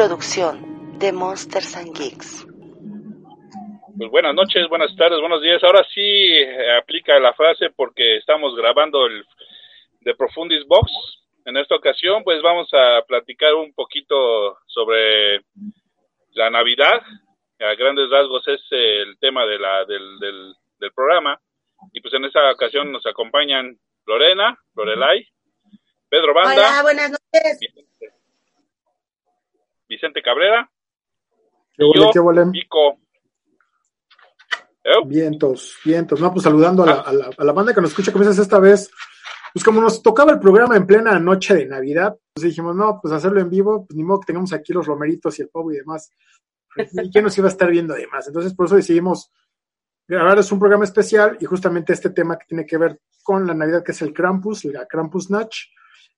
producción de Monsters and Geeks. Pues buenas noches, buenas tardes, buenos días. Ahora sí eh, aplica la frase porque estamos grabando el de Profundis Box. En esta ocasión, pues vamos a platicar un poquito sobre la Navidad. A grandes rasgos es el tema de la, del, del, del programa. Y pues en esta ocasión nos acompañan Lorena, Lorelai, Pedro Banda. Hola, buenas noches. Vicente Cabrera. ¿Qué yo, qué? Vico. ¿Eh? Vientos, vientos. No, pues saludando a la, a la- a la banda que nos escucha, como esta vez, pues como nos tocaba el programa en plena noche de Navidad, pues dijimos, no, pues hacerlo en vivo, pues ni modo que tengamos aquí los romeritos y el pavo y demás. ¿Y quién nos iba a estar viendo además? Entonces, por eso decidimos grabar es un programa especial y justamente este tema que tiene que ver con la Navidad, que es el Krampus, la Krampus Natch,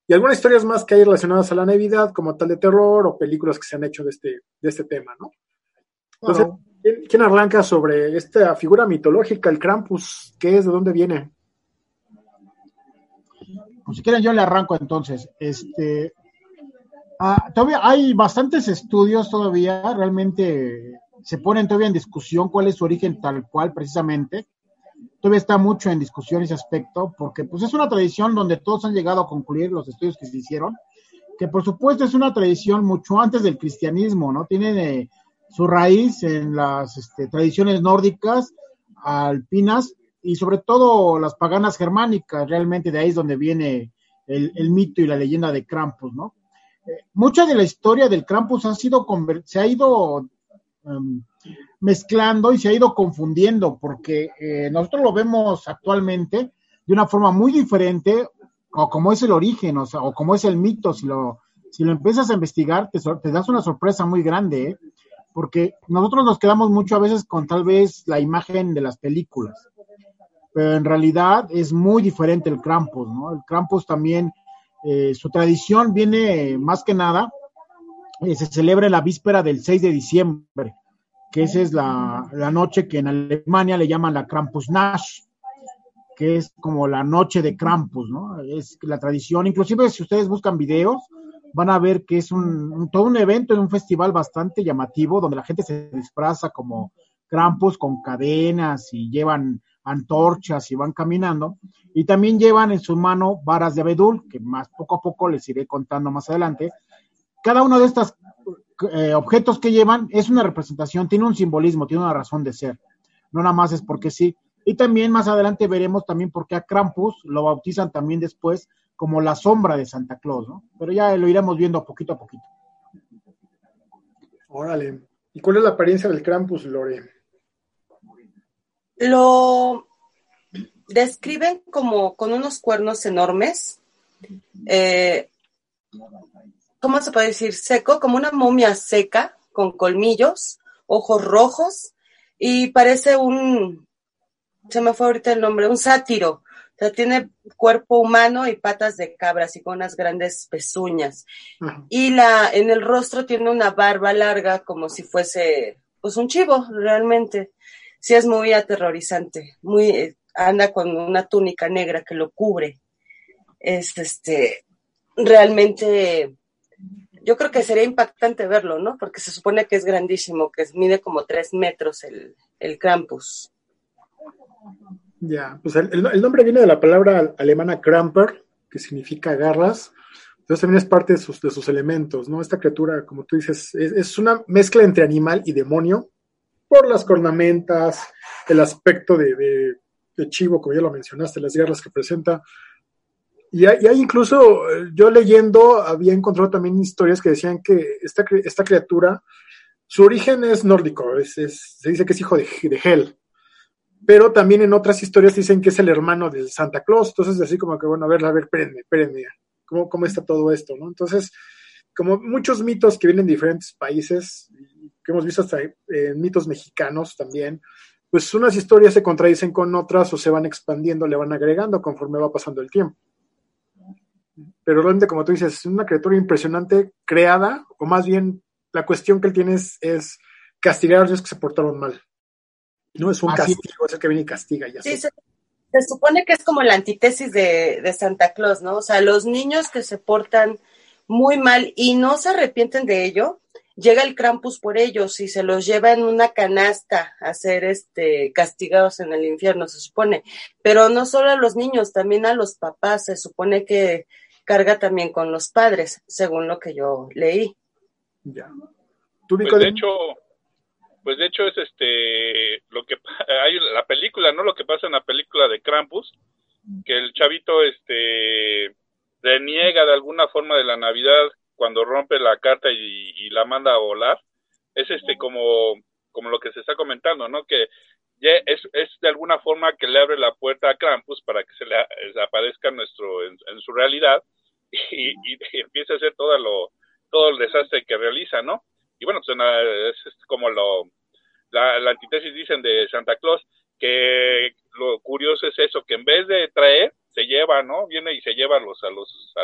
y algunas historias más que hay relacionadas a la Navidad, como tal de terror o películas que se han hecho de este, de este tema, ¿no? Entonces, ¿quién, quién arranca sobre esta figura mitológica, el Krampus? ¿Qué es? ¿De dónde viene? Pues si quieren yo le arranco entonces. Este, ah, todavía hay bastantes estudios todavía, realmente se ponen todavía en discusión cuál es su origen tal cual precisamente. Todavía está mucho en discusión ese aspecto, porque pues es una tradición donde todos han llegado a concluir los estudios que se hicieron, que por supuesto es una tradición mucho antes del cristianismo, ¿no? Tiene eh, su raíz en las este, tradiciones nórdicas, alpinas, y sobre todo las paganas germánicas, realmente de ahí es donde viene el, mito y la leyenda de Krampus, ¿no? Eh, mucha de la historia del Krampus ha sido se ha ido em, mezclando y se ha ido confundiendo, porque eh, nosotros lo vemos actualmente de una forma muy diferente, o como es el origen, o, sea, o como es el mito, si lo, si lo empiezas a investigar, te, te das una sorpresa muy grande, ¿eh? porque nosotros nos quedamos mucho a veces con tal vez la imagen de las películas pero en realidad es muy diferente el Krampus, ¿no? El Krampus también, eh, su tradición viene más que nada, eh, se celebra en la víspera del 6 de diciembre, que esa es la, la noche que en Alemania le llaman la Krampusnacht, que es como la noche de Krampus, ¿no? Es la tradición, inclusive si ustedes buscan videos, van a ver que es un, todo un evento, un festival bastante llamativo, donde la gente se disfraza como Krampus con cadenas y llevan antorchas y van caminando, y también llevan en su mano varas de abedul, que más poco a poco les iré contando más adelante. Cada uno de estos eh, objetos que llevan es una representación, tiene un simbolismo, tiene una razón de ser. No nada más es porque sí. Y también más adelante veremos también por qué a Krampus lo bautizan también después como la sombra de Santa Claus, ¿no? Pero ya lo iremos viendo poquito a poquito. Órale. ¿Y cuál es la apariencia del Krampus, Lore? Lo describen como con unos cuernos enormes. Eh, ¿Cómo se puede decir? Seco, como una momia seca, con colmillos, ojos rojos, y parece un, se me fue ahorita el nombre, un sátiro. O sea, tiene cuerpo humano y patas de cabra, así con unas grandes pezuñas. Y la, en el rostro tiene una barba larga, como si fuese, pues un chivo, realmente. Sí es muy aterrorizante, muy, eh, anda con una túnica negra que lo cubre. Es este, realmente, yo creo que sería impactante verlo, ¿no? Porque se supone que es grandísimo, que mide como tres metros el, el Krampus. Ya, pues el, el- nombre viene de la palabra alemana Kramper, que significa garras. Entonces también es parte de sus, de sus elementos, ¿no? Esta criatura, como tú dices, es, es una mezcla entre animal y demonio por las cornamentas, el aspecto de, de- de chivo, como ya lo mencionaste, las garras que presenta. Y hay, y hay incluso, eh, yo leyendo, había encontrado también historias que decían que esta, esta criatura, su origen es nórdico, es, es- se dice que es hijo de, de Hel, pero también en otras historias dicen que es el hermano del Santa Claus, entonces así como que, bueno, a ver, a ver, espérenme, espérenme, ¿cómo, cómo está todo esto, no? Entonces, como muchos mitos que vienen de diferentes países, que hemos visto hasta en mitos mexicanos también, pues unas historias se contradicen con otras o se van expandiendo, le van agregando conforme va pasando el tiempo. Pero realmente, como tú dices, es una criatura impresionante creada, o más bien la cuestión que él tiene es, es castigar a los que se portaron mal. No es un Así castigo, es el que viene y castiga y así. Sí, se, se supone que es como la antítesis de, de Santa Claus, ¿no? O sea, los niños que se portan muy mal y no se arrepienten de ello, llega el Krampus por ellos y se los lleva en una canasta a ser este, castigados en el infierno, se supone. Pero no solo a los niños, también a los papás, se supone que carga también con los padres, según lo que yo leí. Ya. pues de hecho, pues de hecho es este lo que hay la película, ¿no? Lo que pasa en la película de Krampus, que el chavito este reniega de alguna forma de la Navidad cuando rompe la carta y, la manda a volar, es este como, como lo que se está comentando, ¿no? Que ya es, es de alguna forma que le abre la puerta a Krampus para que se le aparezca nuestro, en, su realidad y, y, empiece a hacer todo, lo, todo el desastre que realiza, ¿no? Y bueno, pues es, como lo, la, la antítesis dicen de Santa Claus, que lo curioso es eso, que en vez de traer, se lleva, ¿no? Viene y se lleva a los, a los,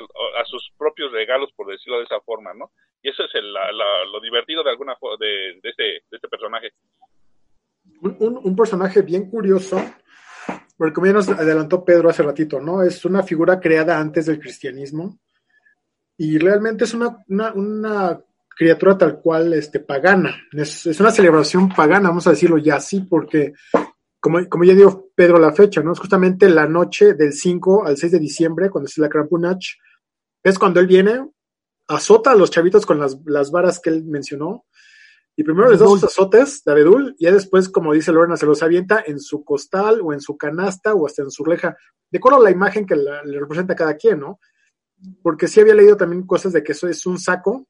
a, sus propios regalos, por decirlo de esa forma, ¿no? Y eso es el, lo divertido de alguna de, de, este, de este personaje. Un, un, personaje bien curioso, porque como ya nos adelantó Pedro hace ratito, ¿no? Es una figura creada antes del cristianismo y realmente es una, una, una criatura tal cual este, pagana. Es, es, una celebración pagana, vamos a decirlo ya así, porque como, como ya dijo Pedro la fecha, ¿no? Es justamente la noche del 5 al 6 de diciembre, cuando es la Krampunach, es cuando él viene, azota a los chavitos con las, las varas que él mencionó, y primero les da sus azotes de abedul, y ya después, como dice Lorena, se los avienta en su costal, o en su canasta, o hasta en su reja, de acuerdo a la imagen que le representa a cada quien, ¿no? Porque sí había leído también cosas de que eso es un saco,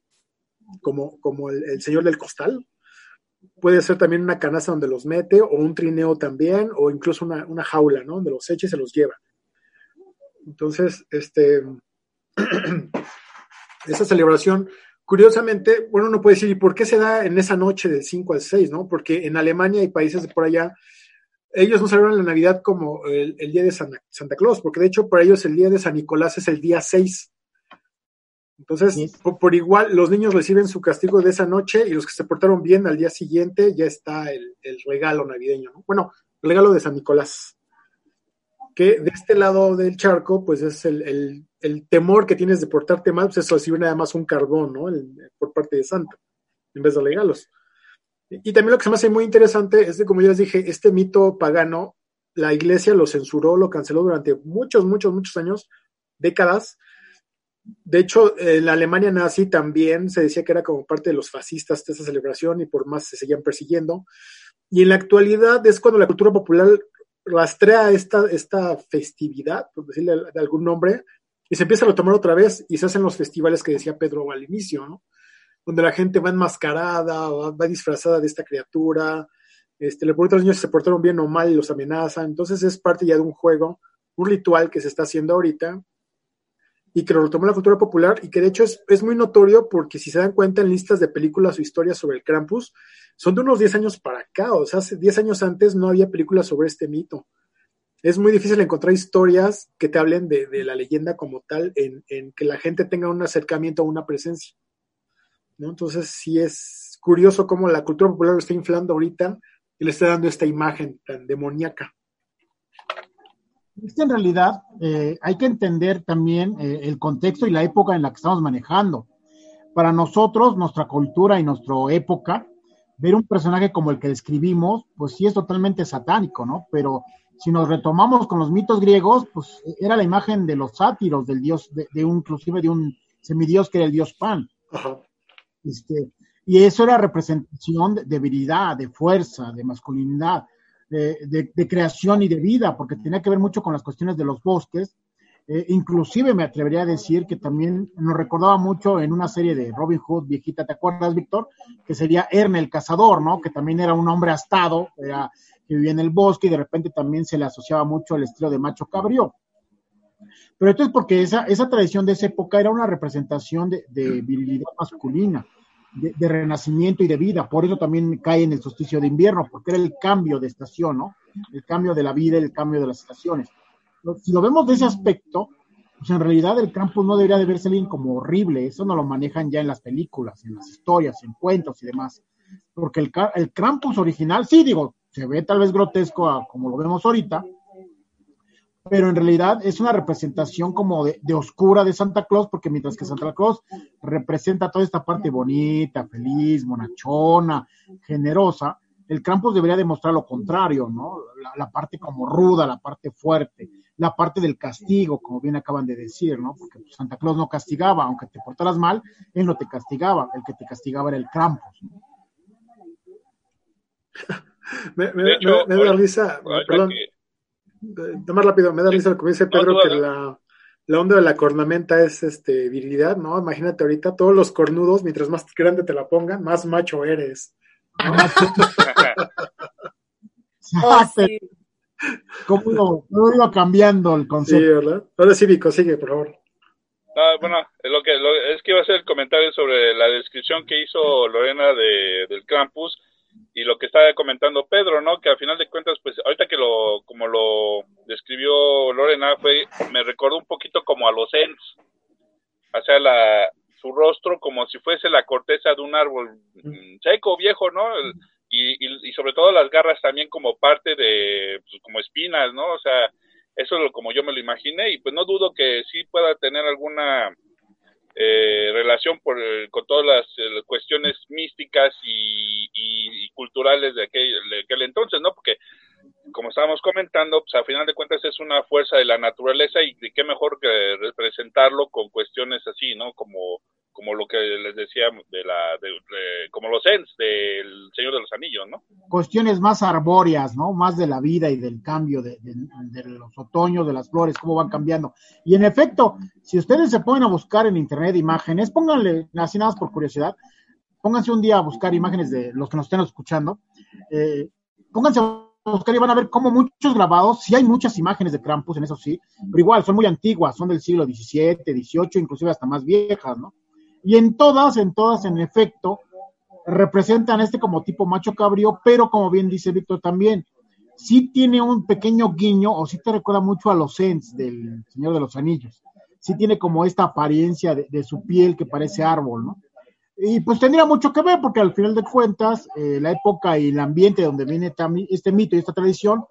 como, como el señor del costal, puede ser también una canasta donde los mete, o un trineo también, o incluso una, una jaula, ¿no? Donde los echa y se los lleva. Entonces, este, esa celebración, curiosamente, bueno, uno puede decir, ¿y por qué se da en esa noche del 5 al 6, no? Porque en Alemania y países de por allá, ellos no celebran la Navidad como el, día de Santa Claus, porque de hecho para ellos el día de San Nicolás es el día 6. Entonces, por, igual, los niños reciben su castigo de esa noche y los que se portaron bien al día siguiente ya está el, regalo navideño, ¿no? Bueno, el regalo de San Nicolás. Que de este lado del charco, pues es el, temor que tienes de portarte mal, pues es recibir nada más un carbón, ¿no? por parte de Santa, en vez de regalos. Y, también lo que se me hace muy interesante es que, como ya les dije, este mito pagano, la iglesia lo censuró, lo canceló durante muchos, muchos, muchos años, décadas, de hecho, en la Alemania nazi también se decía que era como parte de los fascistas de esa celebración y por más se seguían persiguiendo. Y en la actualidad es cuando la cultura popular rastrea esta, esta festividad, por decirle de algún nombre, y se empieza a tomar otra vez y se hacen los festivales que decía Pedro al inicio, ¿no? Donde la gente va enmascarada, va, va disfrazada de esta criatura, este, le preguntan a los niños si se portaron bien o mal y los amenazan. Entonces es parte ya de un juego, un ritual que se está haciendo ahorita y que lo retomó la cultura popular y que de hecho es, es, muy notorio porque si se dan cuenta en listas de películas o historias sobre el Krampus, son de unos 10 años para acá, o sea, hace 10 años antes no había películas sobre este mito. Es muy difícil encontrar historias que te hablen de, de la leyenda como tal, en, en, que la gente tenga un acercamiento a una presencia. ¿no? Entonces sí es curioso cómo la cultura popular lo está inflando ahorita y le está dando esta imagen tan demoníaca. Es que en realidad eh, hay que entender también eh, el contexto y la época en la que estamos manejando. Para nosotros, nuestra cultura y nuestra época, ver un personaje como el que describimos, pues sí es totalmente satánico, ¿no? Pero si nos retomamos con los mitos griegos, pues era la imagen de los sátiros, del dios, de, un, inclusive de un semidios que era el dios Pan. Este, y eso era representación de debilidad, de fuerza, de masculinidad de, creación y de vida, porque tenía que ver mucho con las cuestiones de los bosques. Eh, inclusive me atrevería a decir que también nos recordaba mucho en una serie de Robin Hood viejita, ¿te acuerdas, Víctor? Que sería Erne el cazador, ¿no? Que también era un hombre astado, que vivía en el bosque y de repente también se le asociaba mucho el estilo de macho cabrío. Pero esto es porque esa, esa tradición de esa época era una representación de, de virilidad masculina de, renacimiento y de vida. Por eso también cae en el solsticio de invierno, porque era el cambio de estación, ¿no? El cambio de la vida, el cambio de las estaciones. Si lo vemos de ese aspecto, pues en realidad el campo no debería de verse bien como horrible. Eso no lo manejan ya en las películas, en las historias, en cuentos y demás. Porque el, el Krampus original, sí, digo, se ve tal vez grotesco como lo vemos ahorita, pero en realidad es una representación como de, oscura de Santa Claus, porque mientras que Santa Claus representa toda esta parte bonita, feliz, monachona, generosa, el Krampus debería demostrar lo contrario, ¿no? La, parte como ruda, la parte fuerte, la parte del castigo, como bien acaban de decir, ¿no? Porque Santa Claus no castigaba, aunque te portaras mal, él no te castigaba, el que te castigaba era el Krampus. me, me, da risa, perdón, más rápido, me da risa lo que dice Pedro, que la, la onda de la cornamenta es este virilidad, ¿no? Imagínate ahorita todos los cornudos, mientras más grande te la pongan, más macho eres. Oh, ¿Cómo lo, iba cambiando el concepto? Sí, ¿verdad? Ahora sí, Vico, sigue, por favor. bueno, lo que, es que iba a hacer el comentario sobre la descripción que hizo Lorena de, del campus y lo que estaba comentando Pedro, ¿no? Que al final de cuentas, pues ahorita que lo, como lo describió Lorena, fue, me recordó un poquito como a los Ents, o sea, la, su rostro como si fuese la corteza de un árbol mm, seco, viejo, ¿no? Y, y, sobre todo las garras también como parte de, pues, como espinas, ¿no? O sea, eso es lo, como yo me lo imaginé y pues no dudo que sí pueda tener alguna eh, relación por, con todas las eh, cuestiones místicas y, y, culturales de aquel, de aquel entonces, ¿no? Porque como estábamos comentando, pues a final de cuentas es una fuerza de la naturaleza y qué mejor que representarlo con cuestiones así, ¿no? Como, como lo que les decía de la, de, como los Ents del Señor de los Anillos, ¿no? Cuestiones más arbóreas, ¿no? Más de la vida y del cambio de, los otoños, de las flores, cómo van cambiando. Y en efecto, si ustedes se ponen a buscar en internet imágenes, pónganle, así nada más por curiosidad, pónganse un día a buscar imágenes de los que nos estén escuchando, eh, pónganse a buscar y van a ver cómo muchos grabados, sí hay muchas imágenes de Krampus en eso sí, pero igual son muy antiguas, son del siglo XVII, XVIII, inclusive hasta más viejas, ¿no? Y en todas, en todas, en efecto, representan este como tipo macho cabrío, pero como bien dice Víctor también, sí tiene un pequeño guiño, o sí te recuerda mucho a los Ents del Señor de los Anillos. Sí tiene como esta apariencia de, su piel que parece árbol, ¿no? Y pues tendría mucho que ver, porque al final de cuentas, eh, la época y el ambiente donde viene este mito y esta tradición,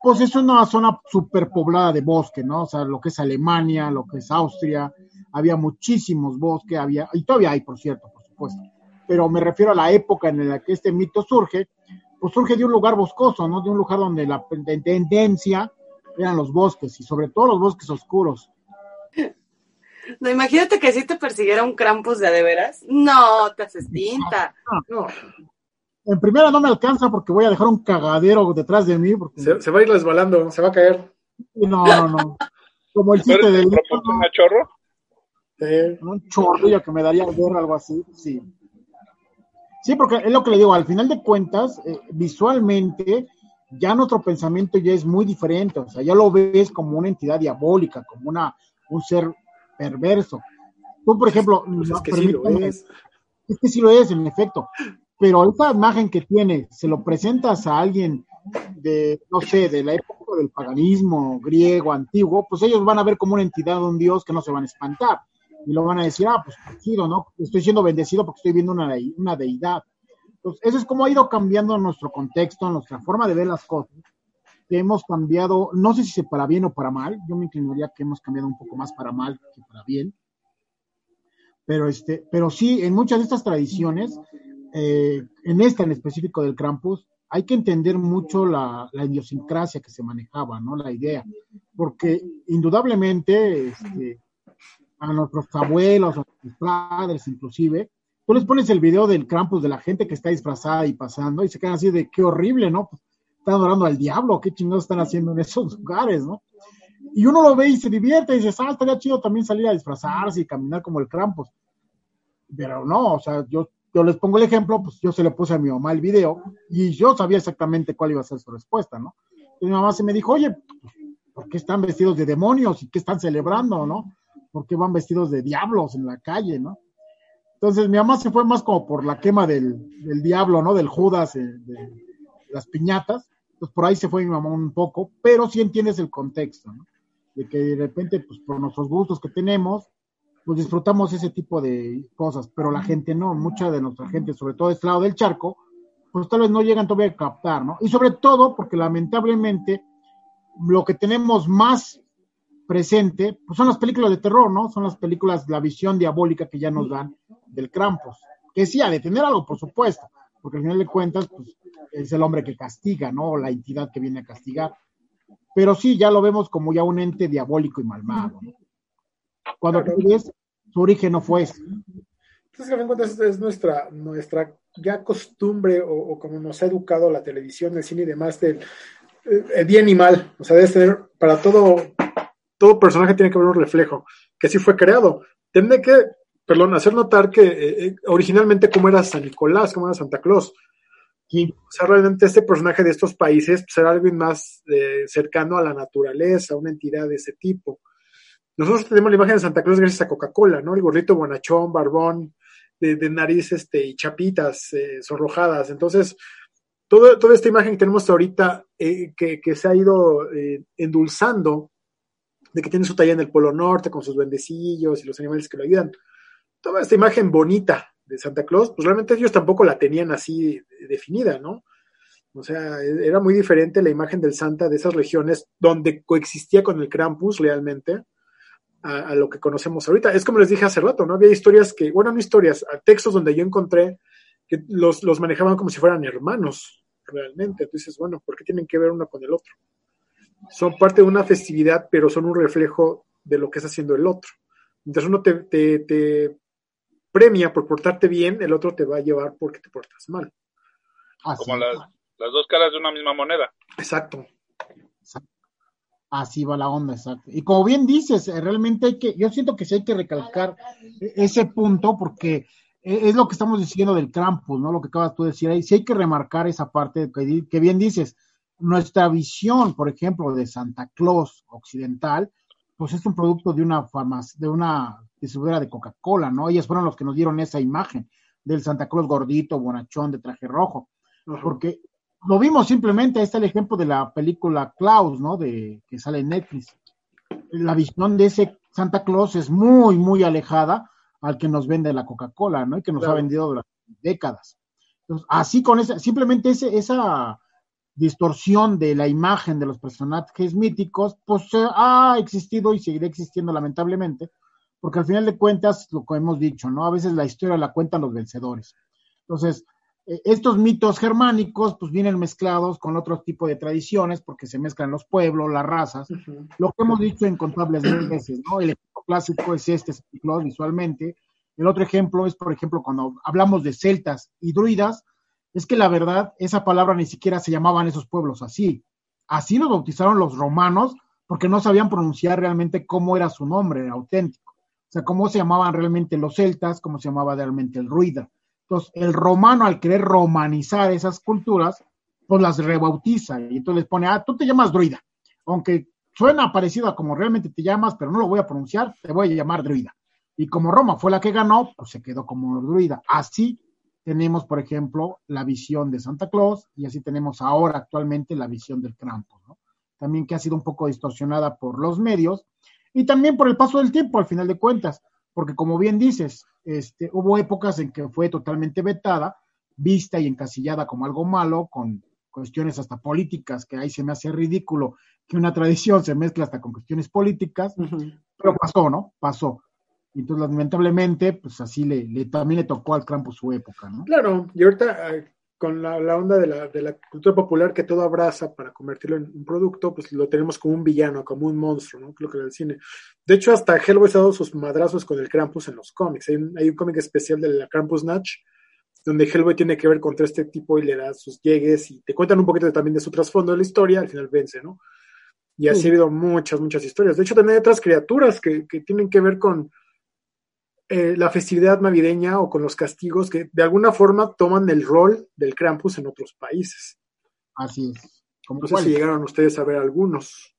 pues es una zona superpoblada de bosque, ¿no? O sea, lo que es Alemania, lo que es Austria, había muchísimos bosques, había, y todavía hay, por cierto, por supuesto. Pero me refiero a la época en la que este mito surge, pues surge de un lugar boscoso, ¿no? De un lugar donde la tendencia eran los bosques, y sobre todo los bosques oscuros. No, imagínate que si te persiguiera un Krampus de de veras. No, te haces tinta. No, En primera no me alcanza porque voy a dejar un cagadero detrás de mí. Porque... Se, va a ir resbalando, se va a caer. No, no, no. Como el chiste del. ¿Un chorro? Un chorrillo que me daría ver algo así, sí. Sí, porque es lo que le digo, al final de cuentas, eh, visualmente, ya nuestro pensamiento ya es muy diferente, o sea, ya lo ves como una entidad diabólica, como una, un ser perverso. Tú, por ejemplo, pues es que sí lo es. Es que sí lo es, en efecto. Pero esa imagen que tiene, se lo presentas a alguien de, no sé, de la época del paganismo griego, antiguo, pues ellos van a ver como una entidad, un dios que no se van a espantar. Y lo van a decir, ah, pues ¿no? Estoy siendo bendecido porque estoy viendo una, deidad. Entonces, eso es como ha ido cambiando nuestro contexto, nuestra forma de ver las cosas hemos cambiado, no sé si para bien o para mal, yo me inclinaría que hemos cambiado un poco más para mal que para bien, pero, este, pero sí, en muchas de estas tradiciones, eh, en esta en específico del Krampus, hay que entender mucho la, idiosincrasia que se manejaba, ¿no? La idea, porque indudablemente este, a nuestros abuelos, a nuestros padres inclusive, tú les pones el video del Krampus de la gente que está disfrazada y pasando y se quedan así de qué horrible, ¿no? Pues, están adorando al diablo, qué chingados están haciendo en esos lugares, ¿no? Y uno lo ve y se divierte y dice, ah, estaría chido también salir a disfrazarse y caminar como el Krampus. Pero no, o sea, yo, yo les pongo el ejemplo, pues yo se le puse a mi mamá el video y yo sabía exactamente cuál iba a ser su respuesta, ¿no? Y mi mamá se me dijo, oye, ¿por qué están vestidos de demonios y qué están celebrando, no? ¿Por qué van vestidos de diablos en la calle, no? Entonces mi mamá se fue más como por la quema del, del diablo, ¿no? Del Judas, eh, de las piñatas pues por ahí se fue mi mamá un poco, pero sí entiendes el contexto, ¿no? De que de repente, pues por nuestros gustos que tenemos, pues disfrutamos ese tipo de cosas, pero la gente no, mucha de nuestra gente, sobre todo de este lado del charco, pues tal vez no llegan todavía a captar, ¿no? Y sobre todo porque lamentablemente lo que tenemos más presente, pues son las películas de terror, ¿no? Son las películas, la visión diabólica que ya nos dan del Krampus. Que sí, ha de tener algo, por supuesto, porque al final de cuentas, pues es el hombre que castiga, ¿no? La entidad que viene a castigar. Pero sí, ya lo vemos como ya un ente diabólico y malvado, ¿no? Cuando tú ves, su origen no fue ese. Entonces, es nuestra, nuestra ya costumbre o, como nos ha educado la televisión, el cine y demás del el bien y mal. O sea, debe ser para todo, todo personaje tiene que haber un reflejo, que así fue creado. Tiene que, perdón, hacer notar que eh, eh, originalmente cómo era San Nicolás, cómo era Santa Claus. O sea, realmente este personaje de estos países pues, era algo más eh, cercano a la naturaleza, una entidad de ese tipo. Nosotros tenemos la imagen de Santa Claus gracias a Coca-Cola, ¿no? El gorrito bonachón, barbón, de, de nariz este, y chapitas eh, sonrojadas. Entonces, toda esta imagen que tenemos ahorita, eh, que, se ha ido eh, endulzando, de que tiene su talla en el Polo Norte con sus bendecillos y los animales que lo ayudan, toda esta imagen bonita de Santa Claus, pues realmente ellos tampoco la tenían así definida, ¿no? O sea, era muy diferente la imagen del Santa de esas regiones donde coexistía con el Krampus realmente a, lo que conocemos ahorita. Es como les dije hace rato, ¿no? Había historias que, bueno, no historias, textos donde yo encontré que los, los manejaban como si fueran hermanos, realmente. Entonces, bueno, ¿por qué tienen que ver uno con el otro? Son parte de una festividad, pero son un reflejo de lo que está haciendo el otro. Mientras uno te, te, premia por portarte bien, el otro te va a llevar porque te portas mal. Como las, las dos caras de una misma moneda. Exacto. Así va la onda, exacto. Y como bien dices, eh, realmente hay que, yo siento que sí hay que recalcar e-, ese punto porque e-, es lo que estamos diciendo del Krampus, ¿no? Lo que acabas tú de decir ahí, sí hay que remarcar esa parte que, que bien dices. Nuestra visión, por ejemplo, de Santa Claus occidental, pues es un producto de una farmacia, de una distribuidora de Coca-Cola, ¿no? Ellas fueron los que nos dieron esa imagen del Santa Claus gordito, bonachón, de traje rojo. Porque lo vimos simplemente, ahí está el ejemplo de la película Klaus, ¿no? De que sale en Netflix. La visión de ese Santa Claus es muy, muy alejada al que nos vende la Coca-Cola, ¿no? Y que nos ha vendido durante décadas. Entonces, así con esa, simplemente ese, esa distorsión de la imagen de los personajes míticos, pues ha existido y seguirá existiendo lamentablemente, porque al final de cuentas, lo que hemos dicho, ¿no? A veces la historia la cuentan los vencedores. Entonces, eh, estos mitos germánicos pues vienen mezclados con otro tipo de tradiciones porque se mezclan los pueblos, las razas, lo que hemos dicho incontables veces, ¿no? El ejemplo clásico es este ciclo visualmente. El otro ejemplo es, por ejemplo, cuando hablamos de celtas y druidas, es que la verdad, esa palabra ni siquiera se llamaban esos pueblos así. Así los bautizaron los romanos porque no sabían pronunciar realmente cómo era su nombre auténtico. O sea, cómo se llamaban realmente los celtas, cómo se llamaba realmente el druida. Entonces, el romano, al querer romanizar esas culturas, pues las rebautiza y entonces les pone, ah, tú te llamas druida, aunque suena parecido a como realmente te llamas, pero no lo voy a pronunciar, te voy a llamar druida. Y como Roma fue la que ganó, pues se quedó como druida. Así tenemos, por ejemplo, la visión de Santa Claus y así tenemos ahora actualmente la visión del Krampus, ¿no? También que ha sido un poco distorsionada por los medios y también por el paso del tiempo, al final de cuentas, porque como bien dices, este, hubo épocas en que fue totalmente vetada, vista y encasillada como algo malo, con cuestiones hasta políticas, que ahí se me hace ridículo que una tradición se mezcla hasta con cuestiones políticas, pero pasó, ¿no? Pasó. Y entonces, lamentablemente, pues así le, también le tocó al Krampus su época, ¿no? Claro, y ahorita con la, onda de la, de la, cultura popular que todo abraza para convertirlo en un producto, pues lo tenemos como un villano, como un monstruo, ¿no? Lo que el cine. De hecho, hasta Hellboy ha dado sus madrazos con el Krampus en los cómics. Hay un, hay un cómic especial de la Krampus Natch, donde Hellboy tiene que ver contra este tipo y le da sus llegues y te cuentan un poquito también de su trasfondo de la historia, al final vence, ¿no? Y así ha habido muchas, muchas historias. De hecho, también hay otras criaturas que, que tienen que ver con, eh, la festividad navideña o con los castigos que de alguna forma toman el rol del Krampus en otros países. Así es. no sé si llegaron ustedes a ver algunos.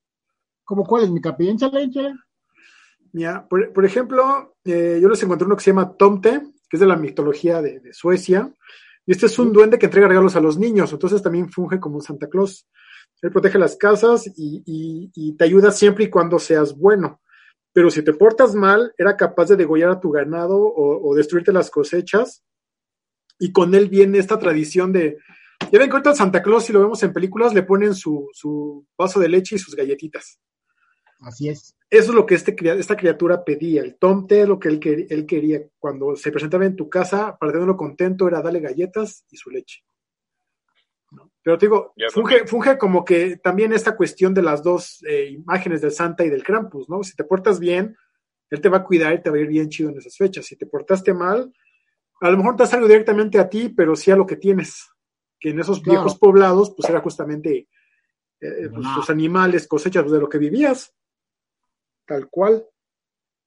¿Cómo cuál es mi capellán? Mira, por, ejemplo, eh, yo les encontré uno que se llama Tomte, que es de la mitología de, Suecia. Y este es un duende que entrega regalos a los niños, entonces también funge como Santa Claus. Él protege las casas y te ayuda siempre y cuando seas bueno pero si te portas mal, era capaz de degollar a tu ganado o, destruirte las cosechas. Y con él viene esta tradición de, Ya ven que ahorita Santa Claus, si lo vemos en películas, le ponen su, su vaso de leche y sus galletitas. Así es. Eso es lo que este, esta criatura pedía. El tomte, lo que él, él quería. Cuando se presentaba en tu casa, para tenerlo contento, era darle galletas y su leche. Pero te digo, funge, funge, como que también esta cuestión de las dos eh, imágenes del Santa y del Krampus, ¿no? Si te portas bien, él te va a cuidar y te va a ir bien chido en esas fechas. Si te portaste mal, a lo mejor te salido directamente a ti, pero sí a lo que tienes. Que en esos viejos poblados, pues era justamente eh, pues, sus animales, cosechas de lo que vivías. Tal cual.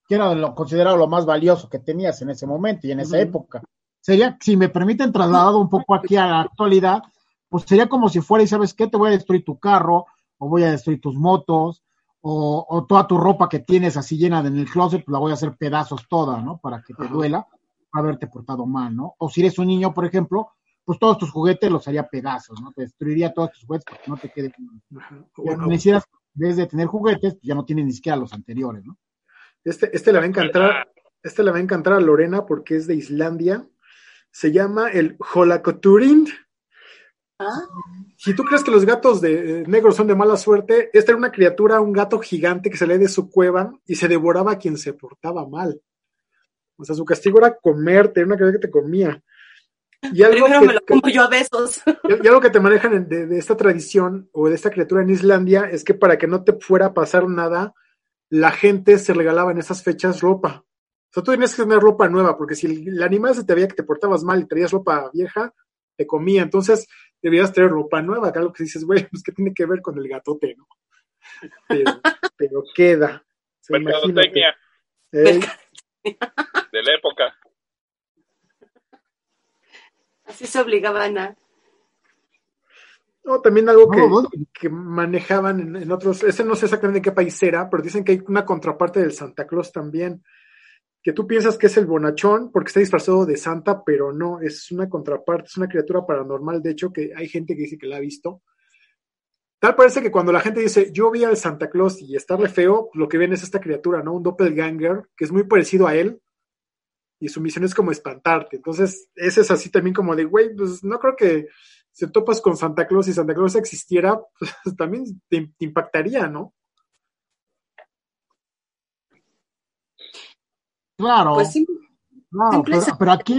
Que era lo considerado lo más valioso que tenías en ese momento y en esa época. Sería, si me permiten trasladado un poco aquí a la actualidad, pues sería como si fuera y sabes qué, te voy a destruir tu carro, o voy a destruir tus motos, o, toda tu ropa que tienes así llena en el closet, pues la voy a hacer pedazos toda, ¿no? Para que te duela haberte portado mal, ¿no? O si eres un niño, por ejemplo, pues todos tus juguetes los haría pedazos, ¿no? Te destruiría todos tus juguetes para que no te quede. Ya no necesitas, vez de tener juguetes, pues ya no tienes ni siquiera los anteriores, ¿no? Este, este le va a encantar, este le va a encantar a Lorena porque es de Islandia. Se llama el Holakoturin. Si tú crees que los gatos de, negros son de mala suerte, esta era una criatura, un gato gigante que salía de su cueva y se devoraba a quien se portaba mal. O sea, su castigo era comerte, era una criatura que te comía. Y algo Primero que, me lo como yo a besos. Y, algo que te manejan de, de, esta tradición o de esta criatura en Islandia es que para que no te fuera a pasar nada, la gente se regalaba en esas fechas ropa. O sea, tú tenías que tener ropa nueva, porque si el, animal se te veía que te portabas mal y traías ropa vieja, te comía. Entonces, debías tener ropa nueva, acá lo que dices, güey, pues que tiene que ver con el gatote, ¿no? Pero, pero queda. Mercadotecnia. de la época. Así se obligaban a. No, también algo que, que manejaban en, en, otros, ese no sé exactamente qué país era, pero dicen que hay una contraparte del Santa Claus también, que tú piensas que es el bonachón porque está disfrazado de santa, pero no, es una contraparte, es una criatura paranormal, de hecho, que hay gente que dice que la ha visto. Tal parece que cuando la gente dice, yo vi al Santa Claus y está re feo, lo que ven es esta criatura, ¿no? Un doppelganger, que es muy parecido a él, y su misión es como espantarte. Entonces, ese es así también como de, güey, pues no creo que si topas con Santa Claus y Santa Claus existiera, pues también te impactaría, ¿no? Claro. Pues pero, aquí,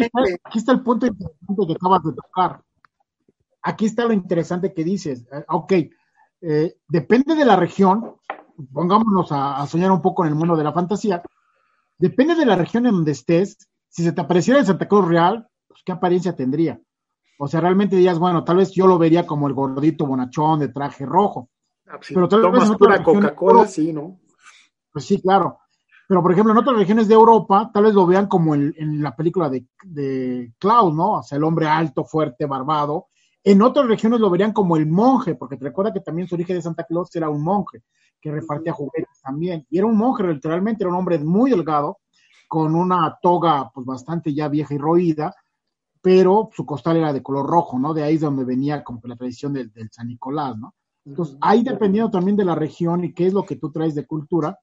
está, el punto interesante que acabas de tocar. Aquí está lo interesante que dices. Eh, ok, eh, depende de la región, pongámonos a, soñar un poco en el mundo de la fantasía, depende de la región en donde estés, si se te apareciera el Santa Cruz Real, pues qué apariencia tendría. O sea, realmente dirías, bueno, tal vez yo lo vería como el gordito bonachón de traje rojo. Ah, pues pero tal vez en Coca-Cola, sí, ¿no? Pues sí, claro. Pero, por ejemplo, en otras regiones de Europa, tal vez lo vean como en, la película de, de Klaus, ¿no? O sea, el hombre alto, fuerte, barbado. En otras regiones lo verían como el monje, porque te recuerda que también su origen de Santa Claus era un monje, que repartía juguetes también. Y era un monje, literalmente, era un hombre muy delgado, con una toga pues bastante ya vieja y roída, pero su costal era de color rojo, ¿no? De ahí es donde venía como la tradición del, del San Nicolás, ¿no? Entonces, ahí dependiendo también de la región y qué es lo que tú traes de cultura,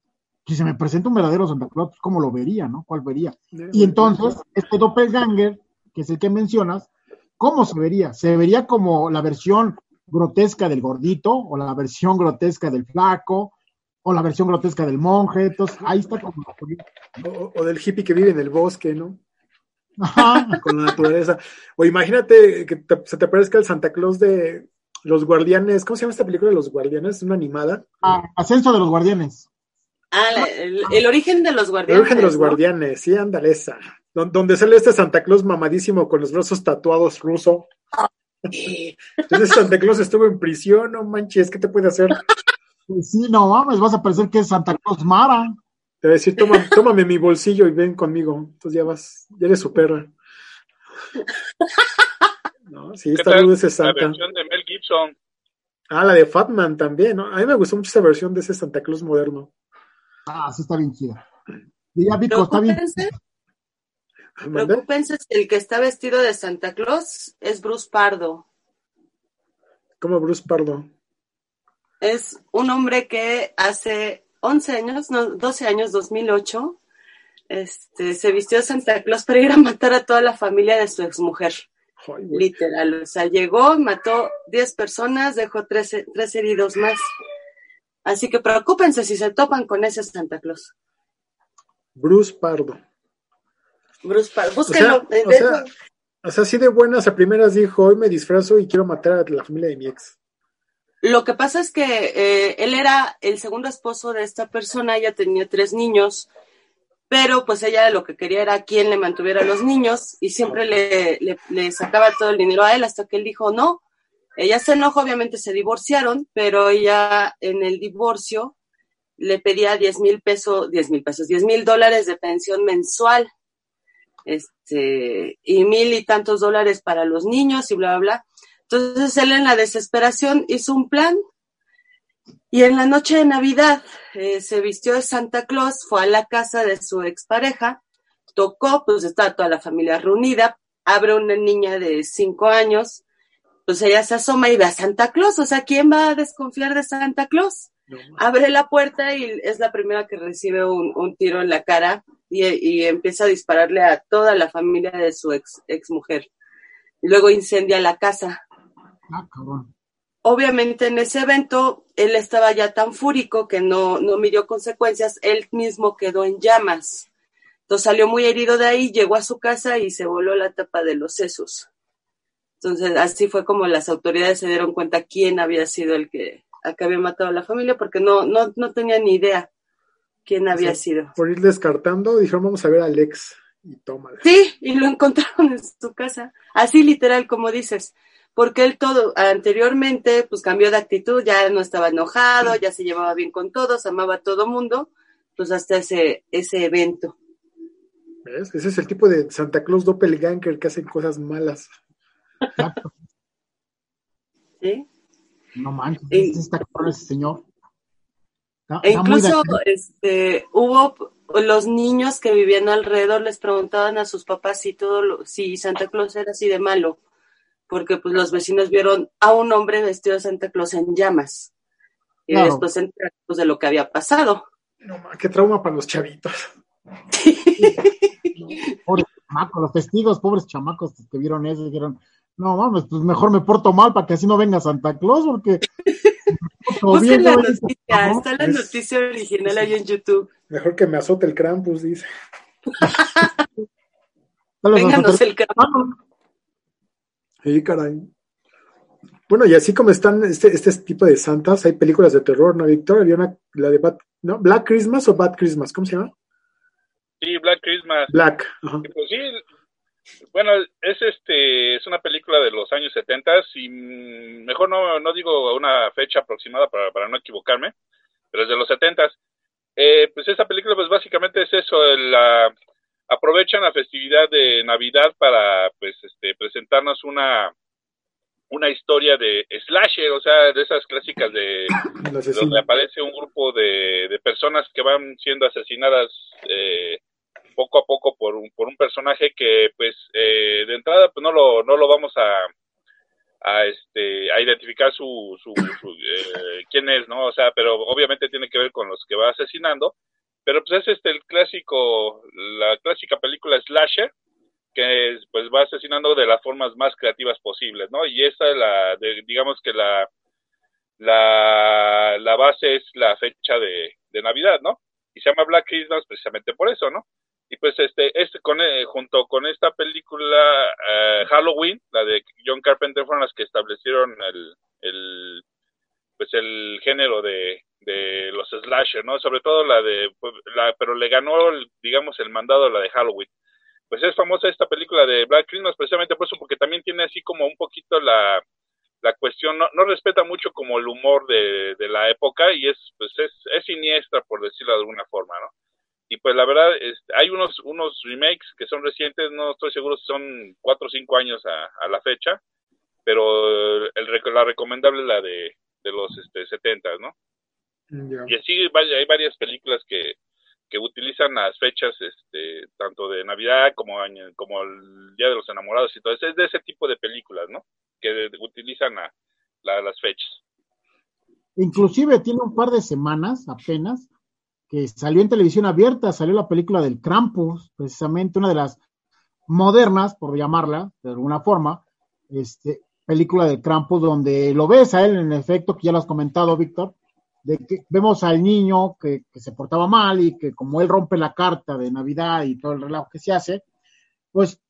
si se me presenta un verdadero Santa Claus, pues, ¿cómo lo vería, no? ¿Cuál vería? Y entonces, este doppelganger, que es el que mencionas, ¿cómo se vería? ¿Se vería como la versión grotesca del gordito, o la versión grotesca del flaco, o la versión grotesca del monje? Entonces, ahí está como... O, o del hippie que vive en el bosque, ¿no? Con la naturaleza. O imagínate que se te parezca el Santa Claus de los guardianes. ¿Cómo se llama esta película de los guardianes? ¿Es una animada? Ah, Ascenso de los guardianes. Ah, el, origen de los guardianes. El origen de los guardianes, sí, ándale esa. Donde sale este Santa Claus mamadísimo con los brazos tatuados ruso. Entonces Santa Claus estuvo en prisión, no manches, ¿qué te puede hacer? Sí, no mames, vas a parecer que es Santa Claus Mara. Te voy a decir, tómame mi bolsillo y ven conmigo. Entonces ya vas, ya eres su perra. No, sí, está rudo ese Santa. La versión de Mel Gibson. Ah, la de Fatman también, ¿no? A mí me gustó mucho esa versión de ese Santa Claus moderno. Ah, sí está bien chida. Y ya, Vico, está bien. Preocúpense, el que está vestido de Santa Claus es Bruce Pardo. ¿Cómo Bruce Pardo? Es un hombre que hace 11 años, no, 12 años, 2008, este, se vistió de Santa Claus para ir a matar a toda la familia de su exmujer. Literal, o sea, llegó, mató 10 personas, dejó tres, tres heridos más. Así que preocúpense si se topan con ese Santa Claus. Bruce Pardo. Bruce Pardo, búsquenlo. O sea, así de buenas a primeras dijo, hoy me disfrazo y quiero matar a la familia de mi ex. Lo que pasa es que eh, él era el segundo esposo de esta persona, ella tenía tres niños, pero pues ella lo que quería era quien le mantuviera a los niños y siempre le, le, sacaba todo el dinero a él hasta que él dijo no. Ella se enojó, obviamente se divorciaron, pero ella en el divorcio le pedía 10 mil pesos, 10 mil pesos, 10 mil dólares de pensión mensual, este, y mil y tantos dólares para los niños y bla, bla, bla. Entonces él en la desesperación hizo un plan y en la noche de Navidad eh, se vistió de Santa Claus, fue a la casa de su expareja, tocó, pues está toda la familia reunida, abre una niña de cinco años, pues ella se asoma y ve a Santa Claus, o sea, ¿quién va a desconfiar de Santa Claus? Abre la puerta y es la primera que recibe un, tiro en la cara y, empieza a dispararle a toda la familia de su ex, ex mujer. Luego incendia la casa. Ah, Obviamente en ese evento él estaba ya tan fúrico que no, no midió consecuencias, él mismo quedó en llamas. Entonces salió muy herido de ahí, llegó a su casa y se voló la tapa de los sesos. Entonces así fue como las autoridades se dieron cuenta quién había sido el que, había matado a la familia, porque no, no, no tenía ni idea quién había sido. Por ir descartando, dijeron vamos a ver a Alex y toma. Sí, y lo encontraron en su casa, así literal como dices porque él todo anteriormente pues cambió de actitud, ya no estaba enojado, ya se llevaba bien con todos, amaba a todo mundo, pues hasta ese, ese evento. ¿Ves? Ese es el tipo de Santa Claus doppelganger que hacen cosas malas. ¿Sí? No manches, está con ese señor. e incluso este, hubo los niños que vivían alrededor les preguntaban a sus papás si todo lo, si Santa Claus era así de malo porque pues los vecinos vieron a un hombre vestido de Santa Claus en llamas. Y después se pues, de lo que había pasado. No, qué trauma para los chavitos. pobres chamacos, los testigos, pobres chamacos que vieron eso, dijeron, no mames, pues mejor me porto mal para que así no venga Santa Claus, porque... Busquen la noticia, está la noticia original ahí en YouTube. Mejor que me azote el Krampus, dice. Vénganos el Krampus. Sí, caray. Bueno, y así como están este, este tipo de santas, hay películas de terror, ¿no, Víctor? Había una, la de ¿no? Black Christmas o Bad Christmas, ¿cómo se llama? Sí, Black Christmas. Black. Pues sí, bueno, es este, es una película de los años 70 y mejor no, no digo una fecha aproximada para, para no equivocarme, pero es de los 70 eh, pues esa película pues básicamente es eso, la, aprovechan la festividad de Navidad para pues este presentarnos una una historia de slasher, o sea, de esas clásicas de donde aparece un grupo de, de, personas que van siendo asesinadas eh, poco a poco por un, por un personaje que pues eh, de entrada pues no lo no lo vamos a este a identificar su, su, eh, quién es no o sea pero obviamente tiene que ver con los que va asesinando pero pues es este el clásico, la clásica película slasher, que pues va asesinando de las formas más creativas posibles, ¿no? Y esa es la, digamos que la, la, la base es la fecha de Navidad, ¿no? Y se llama Black Christmas precisamente por eso, ¿no? Y pues este, este con, eh, junto con esta película eh, Halloween, la de John Carpenter, fueron las que establecieron el, el pues el género de, de los slasher, ¿no? Sobre todo la de, pues, la, pero le ganó, digamos, el mandado la de Halloween. Pues es famosa esta película de Black Christmas precisamente por eso, porque también tiene así como un poquito la, la cuestión, no, no respeta mucho como el humor de, de la época y es, pues es, es siniestra, por decirlo de alguna forma, ¿no? Y pues la verdad, es, hay unos, unos remakes que son recientes, no estoy seguro si son cuatro o cinco años a, a la fecha, pero el, la recomendable es la de, de los este, 70, ¿no? Y así hay varias películas que, que utilizan las fechas, este, tanto de Navidad como, como el Día de los Enamorados y todo eso. Es de ese tipo de películas, ¿no? Que utilizan a, las fechas. Inclusive tiene un par de semanas apenas que salió en televisión abierta, salió la película del Krampus, precisamente una de las modernas, por llamarla de alguna forma, este, película de Krampus, donde lo ves a él, en efecto, que ya lo has comentado, Víctor, de que vemos al niño que, se portaba mal y que como él rompe la carta de Navidad y todo el relajo que se hace, pues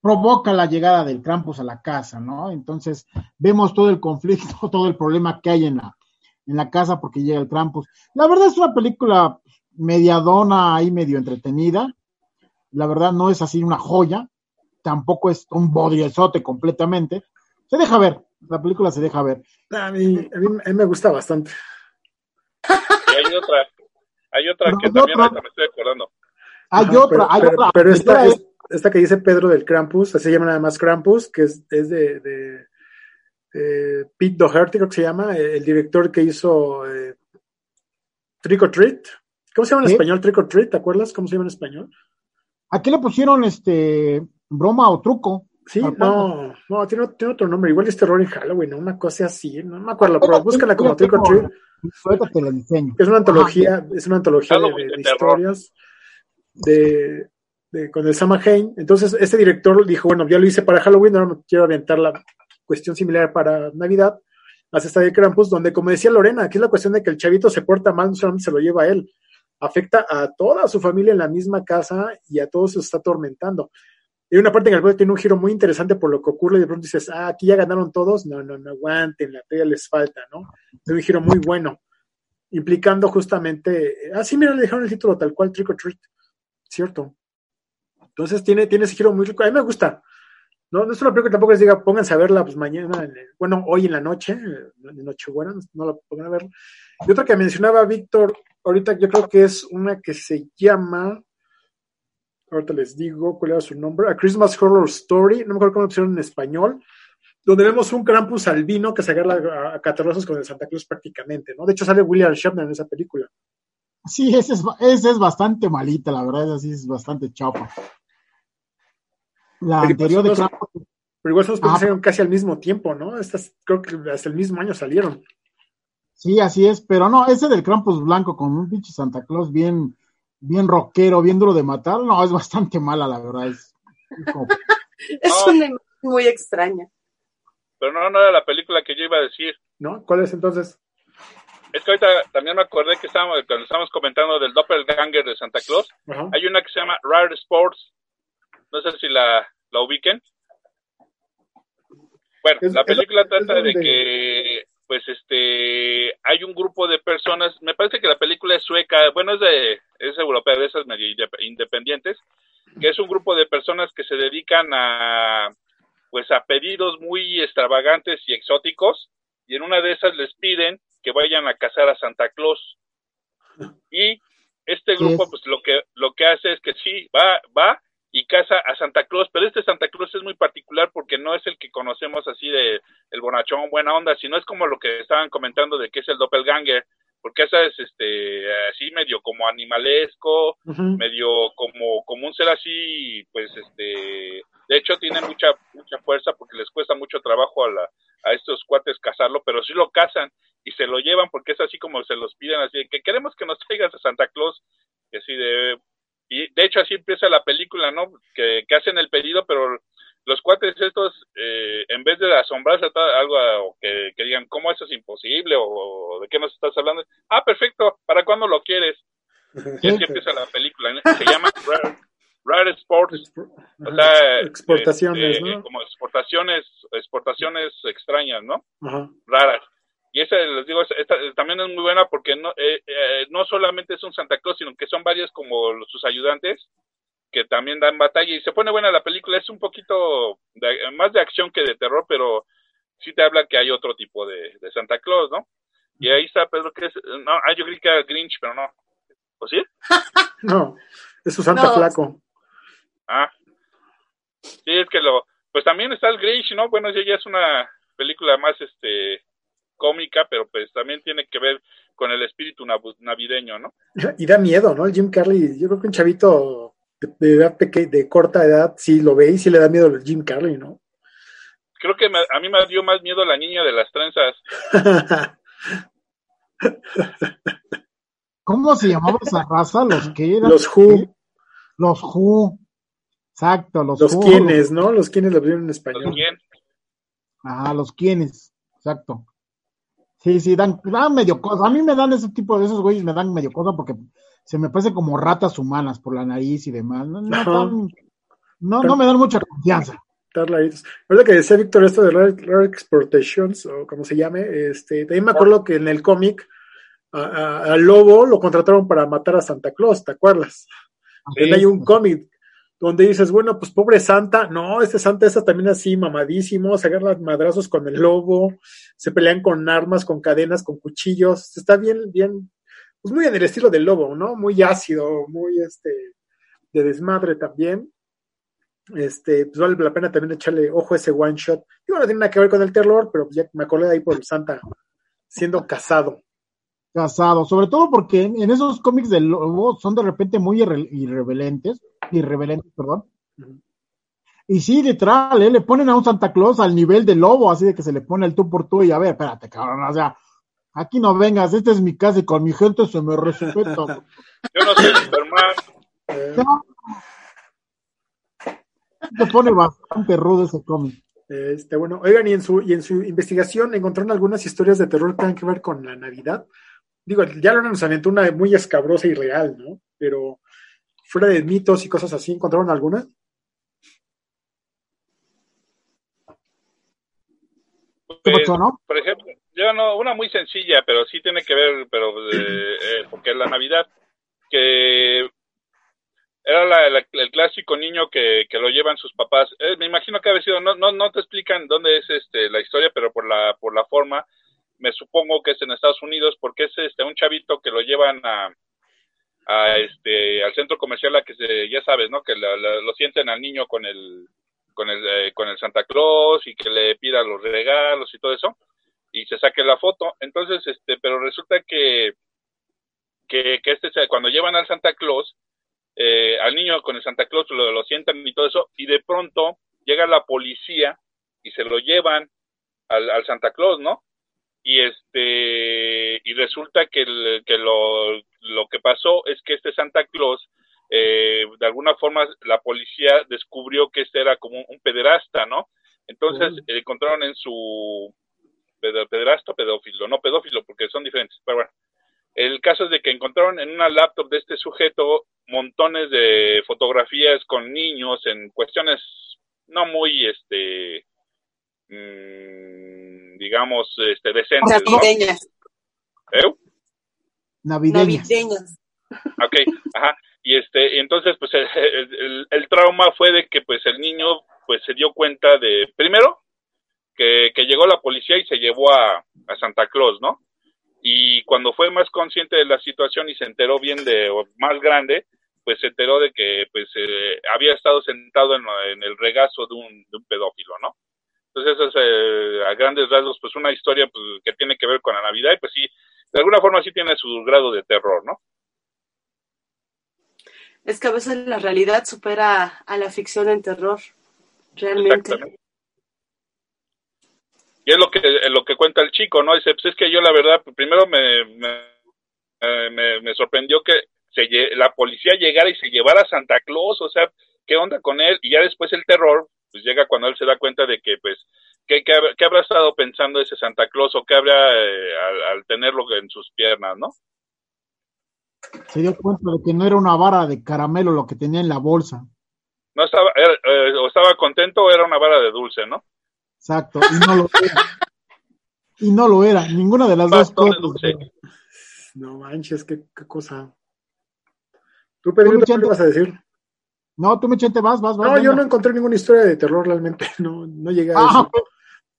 provoca la llegada del Krampus a la casa, ¿no? Entonces vemos todo el conflicto, todo el problema que hay en la, en la casa porque llega el Krampus. La verdad es una película mediadona ahí medio entretenida. La verdad no es así una joya, tampoco es un bodriezote completamente. Se deja ver, la película se deja ver. A mí, a mí, me gusta bastante. Y hay otra, hay otra que también me estoy acordando. Hay otra, hay otra. Pero esta, esta que dice Pedro del Krampus, así se llama nada más Krampus, que es, es de, de, Pete Doherty, creo que se llama, el director que hizo eh, Trick or Treat. ¿Cómo se llama en español Trick or Treat? ¿Te acuerdas cómo se llama en español? Aquí le pusieron este broma o truco. Sí, no, no, tiene, otro nombre. Igual es terror en Halloween, ¿no? una cosa así, no me acuerdo, pero búscala como Trick or Treat. Es una antología, es una antología de, historias de, con el Sama Hain. Entonces, este director dijo, bueno, ya lo hice para Halloween, ahora no quiero aventar la cuestión similar para Navidad. Hace esta de Krampus, donde, como decía Lorena, aquí es la cuestión de que el chavito se porta mal, no solamente se lo lleva a él, afecta a toda su familia en la misma casa y a todos se está atormentando. Hay una parte en la cual tiene un giro muy interesante por lo que ocurre y de pronto dices, ah, aquí ya ganaron todos. No, no, no aguanten, la todavía les falta, ¿no? Es un giro muy bueno, implicando justamente, ah, sí, mira, le dejaron el título tal cual, Trick or Treat, ¿cierto? Entonces tiene, tiene ese giro muy rico. A mí me gusta. No, no es una película que tampoco les diga, pónganse a verla pues mañana, bueno, hoy en la noche, en Nochebuena, no la pongan a ver. Y otra que mencionaba Víctor, ahorita yo creo que es una que se llama, ahorita les digo cuál era su nombre, A Christmas Horror Story, no me acuerdo cómo lo pusieron en español, donde vemos un Krampus albino que se agarra a catarrazos con el Santa Claus prácticamente, ¿no? De hecho sale William Shatner en esa película. Sí, ese es, bastante malita, la verdad, así es bastante chapa. La anterior de Pero igual son ah. salieron casi al mismo tiempo, ¿no? Estas creo que hasta el mismo año salieron. Sí, así es, pero no, ese del Krampus blanco con un pinche Santa Claus bien, bien rockero, bien duro de matar, no, es bastante mala, la verdad. Es, es una muy extraña. Pero no, no era la película que yo iba a decir. ¿No? ¿Cuál es entonces? Es que ahorita también me acordé que estábamos, cuando estábamos comentando del Doppelganger de Santa Claus, hay una que se llama Rare Sports, no sé si la, la ubiquen. Bueno, la película trata de que, pues, este, hay un grupo de personas, me parece que la película es sueca, bueno, es de, es europea, de esas medio independientes, que es un grupo de personas que se dedican a, pues, a pedidos muy extravagantes y exóticos, y en una de esas les piden que vayan a cazar a Santa Claus. Y este grupo, pues, lo que, lo que hace es que sí, va, va, y casa a Santa Claus, pero este Santa Claus es muy particular porque no es el que conocemos así de el bonachón buena onda, sino es como lo que estaban comentando de que es el doppelganger, porque esa es este así medio como animalesco, medio como como un ser así, pues este, de hecho tiene mucha mucha fuerza porque les cuesta mucho trabajo a la a estos cuates cazarlo, pero sí lo cazan y se lo llevan porque es así como se los piden así de que queremos que nos traigas a Santa Claus, que así de y de hecho así empieza la película, ¿no? Que, hacen el pedido, pero los cuates estos, eh, en vez de asombrarse algo o que, digan, ¿cómo eso es imposible? O, ¿de qué nos estás hablando? Ah, perfecto, ¿para cuándo lo quieres? Y así empieza la película. Se llama Rare, Sports. O sea, exportaciones, este, ¿no? Como exportaciones, exportaciones extrañas, ¿no? Raras. Y esa, les digo, esta, también es muy buena porque no, eh, eh, no solamente es un Santa Claus, sino que son varios como sus ayudantes que también dan batalla y se pone buena la película. Es un poquito más de acción que de terror, pero sí te habla que hay otro tipo de, Santa Claus, ¿no? Y ahí está Pedro, que es, no, ah, yo creí que era Grinch, pero no. ¿O sí? no, es su Santa Flaco. Ah, sí, es que lo, pues también está el Grinch, ¿no? Bueno, ya es una película más, este, cómica, pero pues también tiene que ver con el espíritu navideño, ¿no? Y da miedo, ¿no? El Jim Carrey, yo creo que un chavito de, edad pequeña, de corta edad, sí lo ve y sí le da miedo al Jim Carrey, ¿no? Creo que a mí me dio más miedo la niña de las trenzas. ¿Cómo se llamaba esa raza? ¿Los que Los Who. Los Who. Exacto, los, los quienes, ¿no? Los quienes lo vieron en español. Ajá, los quienes, exacto. Sí, sí, dan, dan medio cosa. A mí me dan ese tipo de esos güeyes, me dan medio cosa porque se me parece como ratas humanas por la nariz y demás. No, no, no, me dan mucha confianza. Verdad que decía Víctor esto de Rare, Exportations, o como se llame, este, también me acuerdo que en el cómic al lobo lo contrataron para matar a Santa Claus, ¿te acuerdas? hay un cómic donde dices, bueno, pues pobre Santa, no, este Santa está también así, mamadísimo, se agarran madrazos con el lobo, se pelean con armas, con cadenas, con cuchillos, está bien, bien, pues muy en el estilo del lobo, ¿no? Muy ácido, muy este, de desmadre también. Este, pues vale la pena también echarle ojo a ese one shot. Digo, no tiene nada que ver con el terror, pero ya me acordé de ahí por el Santa siendo casado. Casado, sobre todo porque en esos cómics del lobo son de repente muy irreverentes irreverente, perdón. Y sí, literal, ¿eh? le ponen a un Santa Claus al nivel del lobo, así de que se le pone el tú por tú y a ver, espérate, cabrón, o sea, aquí no vengas, esta es mi casa y con mi gente se me respeta. Yo no soy Superman. Se pone bastante rudo ese cómic. Este, bueno, oigan, y en su, y en su investigación encontraron algunas historias de terror que tienen que ver con la Navidad. Digo, ya lo nos aventó una muy escabrosa y real, ¿no? Pero fuera de mitos y cosas así, ¿encontraron alguna? Pues, por ejemplo, yo no, una muy sencilla, pero sí tiene que ver, pero eh, porque la Navidad, que era el clásico niño que, lo llevan sus papás. Eh, me imagino que ha sido, no, no, no te explican dónde es este la historia, pero por la, por la forma, me supongo que es en Estados Unidos, porque es este un chavito que lo llevan a, a este al centro comercial a que se, ya sabes, ¿no? Que lo sienten al niño con el con el eh, con el Santa Claus y que le pida los regalos y todo eso y se saque la foto. Entonces, este, pero resulta que que, que este cuando llevan al Santa Claus eh, al niño con el Santa Claus lo, lo sientan y todo eso y de pronto llega la policía y se lo llevan al, al Santa Claus, ¿no? y este y resulta que, que lo, lo que pasó es que este Santa Claus eh, de alguna forma la policía descubrió que este era como un pederasta, ¿no? Entonces encontraron en su pederasta pedófilo, no pedófilo porque son diferentes, pero bueno. El caso es de que encontraron en una laptop de este sujeto montones de fotografías con niños en cuestiones no muy este mmm, digamos, este, decentes. Navideñas. ¿Eh? Navideñas. Ok, ajá. Y este, entonces, pues el, el, trauma fue de que pues el niño pues se dio cuenta de, primero, que, que llegó la policía y se llevó a, a Santa Claus, ¿no? Y cuando fue más consciente de la situación y se enteró bien de, más grande, pues se enteró de que pues eh, había estado sentado en, en el regazo de un, de un pedófilo, ¿no? Entonces, eso es eh, a grandes rasgos, pues una historia pues, que tiene que ver con la Navidad y pues sí, de alguna forma sí tiene su grado de terror, ¿no? Es que a veces la realidad supera a la ficción en terror, realmente. Y es lo que, lo que cuenta el chico, ¿no? Dice, pues es que yo la verdad, primero me, me, me, sorprendió que se, la policía llegara y se llevara a Santa Claus, o sea, ¿qué onda con él? Y ya después el terror, pues llega cuando él se da cuenta de que, pues, ¿qué, qué, habrá estado pensando ese Santa Claus o qué habrá eh, al, tenerlo en sus piernas, ¿no? Se dio cuenta de que no era una vara de caramelo lo que tenía en la bolsa. No estaba, eh, o estaba contento o era una vara de dulce, ¿no? Exacto, y no lo era. y no lo era, ninguna de las dos cosas. No manches, qué, cosa. ¿Tú, Pedro, qué vas a decir? No, tú, Mechente, vas, vas, vas. No, yo no encontré ninguna historia de terror realmente. No, no llegué a ah, eso.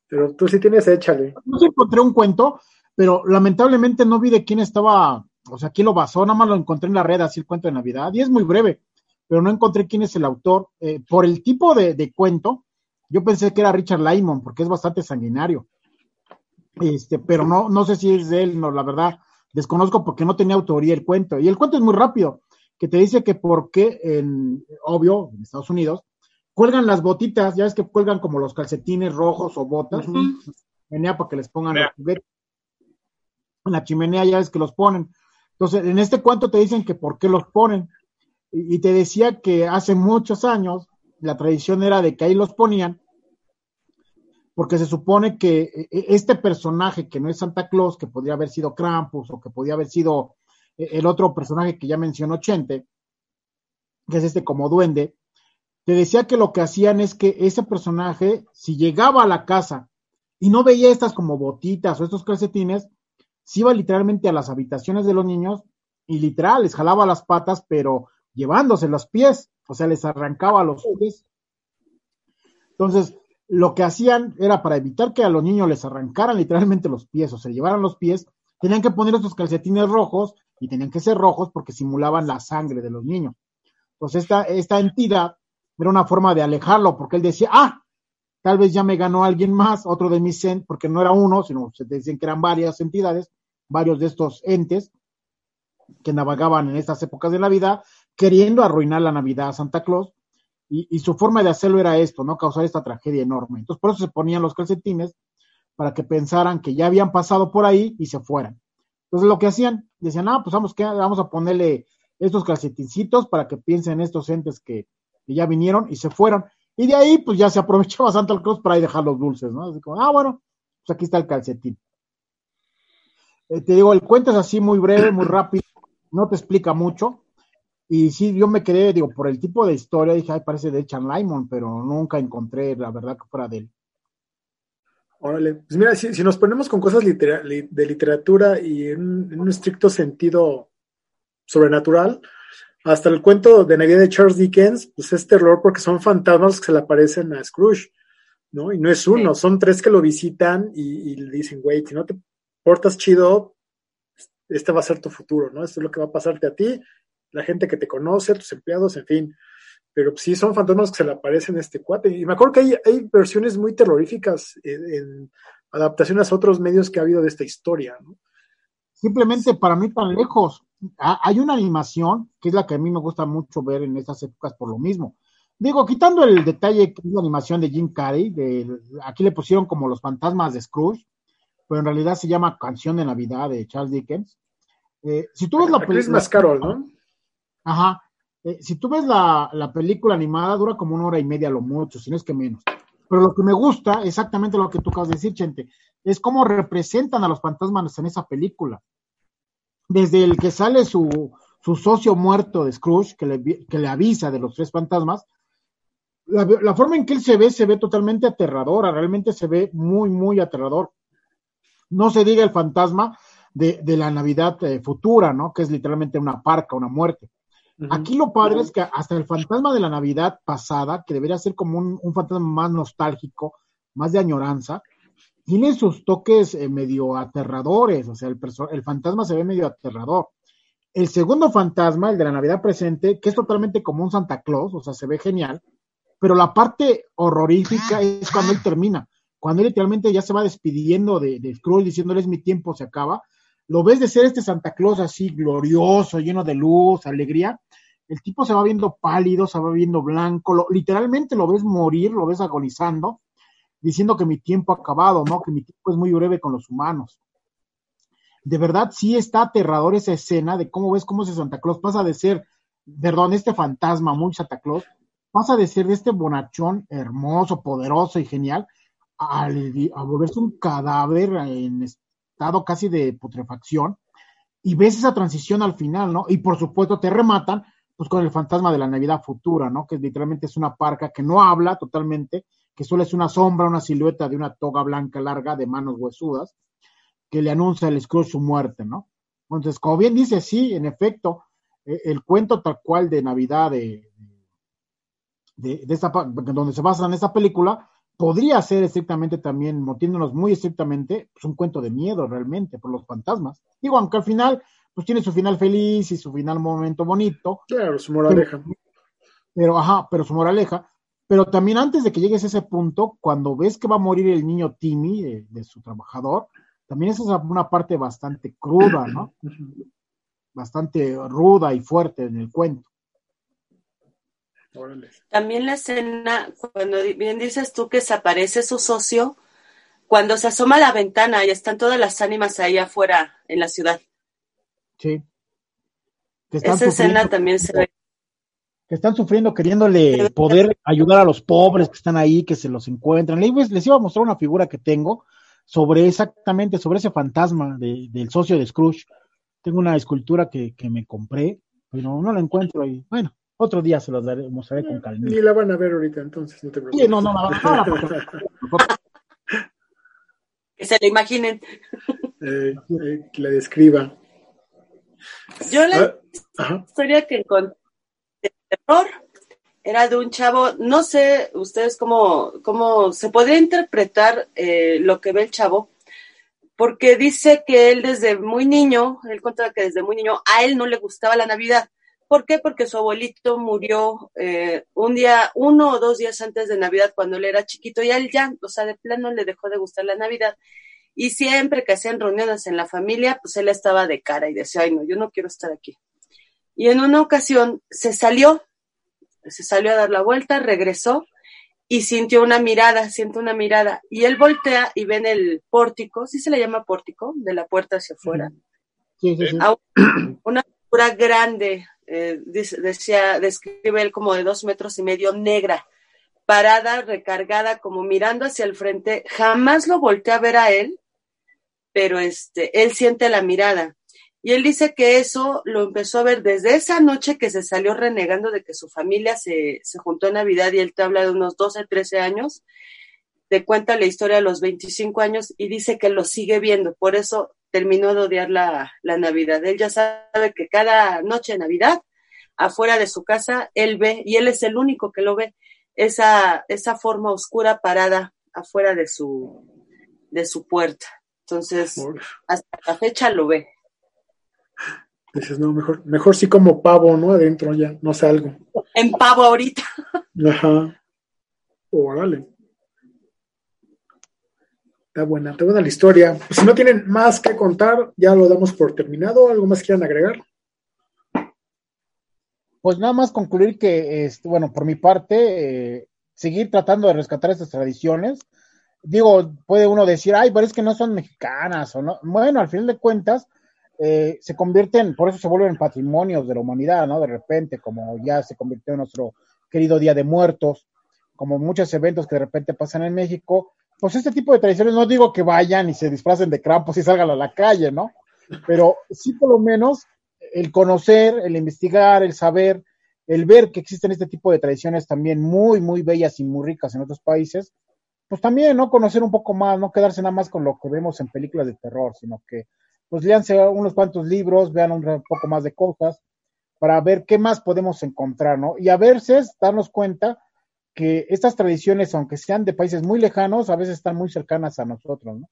Pero tú sí tienes, échale. Sí encontré un cuento, pero lamentablemente no vi de quién estaba, o sea, quién lo basó. Nada más lo encontré en la red, así el cuento de Navidad. Y es muy breve, pero no encontré quién es el autor. Eh, por el tipo de, cuento, yo pensé que era Richard Lymon, porque es bastante sanguinario. Este, pero no, no sé si es de él, no, la verdad, desconozco porque no tenía autoría el cuento. Y el cuento es muy rápido que te dice que por qué, en, obvio, en Estados Unidos, cuelgan las botitas, ya ves que cuelgan como los calcetines rojos o botas, en chimenea para que les pongan. En la chimenea ya ves que los ponen. Entonces, en este cuento te dicen que por qué los ponen. Y, te decía que hace muchos años la tradición era de que ahí los ponían porque se supone que eh, eh, este personaje que no es Santa Claus, que podría haber sido Krampus o que podría haber sido eh, el otro personaje que ya mencionó Chente, que es este como duende, te decía que lo que hacían es que ese personaje, si llegaba a la casa y no veía estas como botitas o estos calcetines, se iba literalmente a las habitaciones de los niños y literal les jalaba las patas, pero llevándose los pies, o sea, les arrancaba los pies. Entonces, lo que hacían era para evitar que a los niños les arrancaran literalmente los pies o se llevaran los pies, tenían que poner estos calcetines rojos y tenían que ser rojos porque simulaban la sangre de los niños. Entonces esta, esta entidad era una forma de alejarlo porque él decía, ah, tal vez ya me ganó alguien más, otro de mis porque no era uno, sino se decían que eran varias entidades, varios de estos entes que navegaban en estas épocas de la vida, queriendo arruinar la Navidad a Santa Claus y, su forma de hacerlo era esto, ¿no? Causar esta tragedia enorme. Entonces, por eso se ponían los calcetines para que pensaran que ya habían pasado por ahí y se fueran. Entonces, lo que hacían, decían, ah, pues vamos, vamos a ponerle estos calcetincitos para que piensen estos entes que, ya vinieron y se fueron. Y de ahí, pues ya se aprovechaba Santa Claus para ahí dejar los dulces, ¿no? Así como, ah, bueno, pues aquí está el calcetín. Eh, te digo, el cuento es así muy breve, muy rápido, no te explica mucho. Y sí, yo me quedé, digo, por el tipo de historia, dije, ay, parece de Chan Lyman, pero nunca encontré la verdad que fuera de él. Órale, pues mira, si, nos ponemos con cosas de literatura y en, un estricto sentido sobrenatural, hasta el cuento de Navidad de Charles Dickens, pues es terror porque son fantasmas que se le aparecen a Scrooge, ¿no? Y no es uno, son tres que lo visitan y, y le dicen, güey, si no te portas chido, este va a ser tu futuro, ¿no? Esto es lo que va a pasarte a ti la gente que te conoce, tus empleados, en fin. Pero sí son fantasmas que se le aparecen a este cuate. Y me acuerdo que hay, versiones muy terroríficas en, adaptaciones a otros medios que ha habido de esta historia, ¿no? Simplemente para mí tan lejos. Hay una animación que es la que a mí me gusta mucho ver en estas épocas por lo mismo. Digo, quitando el detalle que es la animación de Jim Carrey, de, aquí le pusieron como los fantasmas de Scrooge, pero en realidad se llama Canción de Navidad de Charles Dickens. Eh, si tú ves la película. Carol, ¿no? Ajá. Eh, si tú ves la, la, película animada, dura como una hora y media, lo mucho, si no es que menos. Pero lo que me gusta, exactamente lo que tú acabas de decir, Chente, es cómo representan a los fantasmas en esa película. Desde el que sale su, su socio muerto de Scrooge, que le, que le avisa de los tres fantasmas, la, la, forma en que él se ve, se ve totalmente aterradora, realmente se ve muy, muy aterrador. No se diga el fantasma de, de la Navidad eh, futura, ¿no? Que es literalmente una parca, una muerte. Aquí lo padre es que hasta el fantasma de la Navidad pasada, que debería ser como un, fantasma más nostálgico, más de añoranza, tiene sus toques eh, medio aterradores, o sea, el, el fantasma se ve medio aterrador. El segundo fantasma, el de la Navidad presente, que es totalmente como un Santa Claus, o sea, se ve genial, pero la parte horrorífica es cuando él termina, cuando él literalmente ya se va despidiendo de, de Scrooge diciéndole es mi tiempo, se acaba, lo ves de ser este Santa Claus así glorioso, lleno de luz, alegría, el tipo se va viendo pálido, se va viendo blanco, literalmente lo ves morir, lo ves agonizando, diciendo que mi tiempo ha acabado, ¿no? Que mi tiempo es muy breve con los humanos. De verdad, sí está aterrador esa escena de cómo ves cómo ese Santa Claus pasa de ser, perdón, este fantasma muy Santa Claus, pasa de ser de este bonachón hermoso, poderoso y genial, a, volverse un cadáver en estado casi de putrefacción, y ves esa transición al final, ¿no? Y por supuesto te rematan pues con el fantasma de la Navidad futura, ¿no? Que literalmente es una parca que no habla totalmente, que solo es una sombra, una silueta de una toga blanca larga de manos huesudas, que le anuncia el Scrooge su muerte, ¿no? Entonces, como bien dice, sí, en efecto, eh, el cuento tal cual de Navidad de, de, donde se basa en esta película, podría ser estrictamente también, motiéndonos muy estrictamente, pues un cuento de miedo realmente por los fantasmas. Digo, aunque al final pues tiene su final feliz y su final momento bonito. Claro, su moraleja. Pero, ajá, pero su moraleja. Pero también antes de que llegues a ese punto, cuando ves que va a morir el niño Timmy de, su trabajador, también esa es una parte bastante cruda, ¿no? bastante ruda y fuerte en el cuento. También la escena, cuando bien dices tú que se aparece su socio, cuando se asoma a la ventana y están todas las ánimas ahí afuera en la ciudad. Sí. Esa escena también se ve. que están sufriendo queriéndole poder ayudar a los pobres que están ahí, que se los encuentran. Les, les iba a mostrar una figura que tengo sobre exactamente, sobre ese fantasma del socio de Scrooge. Tengo una escultura que, que me compré, pero no la encuentro y bueno, otro día se los daré, mostraré con calma. Ni la van a ver ahorita, entonces no te preocupes. Sí, no, no, no, no, no Que se la imaginen. Eh, eh, que la describa. Yo la Ah, Ajá. historia que encontré de terror era de un chavo, no sé ustedes cómo, cómo se podría interpretar eh, lo que ve el chavo, porque dice que él desde muy niño, él contaba que desde muy niño a él no le gustaba la Navidad. ¿Por qué? Porque su abuelito murió eh, un día, uno o dos días antes de Navidad cuando él era chiquito y a él ya, o sea, de plano le dejó de gustar la Navidad. Y siempre que hacían reuniones en la familia, pues él estaba de cara y decía, ay no, yo no quiero estar aquí. Y en una ocasión se salió, se salió a dar la vuelta, regresó y sintió una mirada, siente una mirada. Y él voltea y ve en el pórtico, ¿sí se le llama pórtico? De la puerta hacia afuera. Sí, sí, sí. a una figura grande, eh, dice- decía, describe él como de dos metros y medio, negra, parada, recargada, como mirando hacia el frente. Jamás lo volteé a ver a él, pero este, él siente la mirada. Y él dice que eso lo empezó a ver desde esa noche que se salió renegando de que su familia se, se juntó en Navidad y él te habla de unos 12, 13 años. Te cuenta la historia a los 25 años y dice que lo sigue viendo. Por eso terminó de odiar la, la Navidad. Él ya sabe que cada noche de Navidad, afuera de su casa, él ve, y él es el único que lo ve, esa, esa forma oscura parada afuera de su, de su puerta. Entonces, Uf. hasta la fecha lo ve. Dices, no, mejor, mejor sí como pavo, ¿no? Adentro ya, no salgo. En pavo ahorita. Ajá. Órale. Buena, está buena la historia. Si no tienen más que contar, ya lo damos por terminado. ¿Algo más quieran agregar? Pues nada más concluir que, este, bueno, por mi parte, eh, seguir tratando de rescatar estas tradiciones. Digo, puede uno decir, ay, pero es que no son mexicanas o no. Bueno, al final de cuentas, eh, se convierten, por eso se vuelven patrimonios de la humanidad, ¿no? De repente, como ya se convirtió en nuestro querido Día de Muertos, como muchos eventos que de repente pasan en México, pues este tipo de tradiciones, no digo que vayan y se disfracen de crampos y salgan a la calle, ¿no? Pero sí por lo menos el conocer, el investigar, el saber, el ver que existen este tipo de tradiciones también muy, muy bellas y muy ricas en otros países, pues también, ¿no? Conocer un poco más, no quedarse nada más con lo que vemos en películas de terror, sino que, pues, léanse unos cuantos libros, vean un poco más de cosas, para ver qué más podemos encontrar, ¿no? Y a veces darnos cuenta que estas tradiciones, aunque sean de países muy lejanos, a veces están muy cercanas a nosotros, ¿no?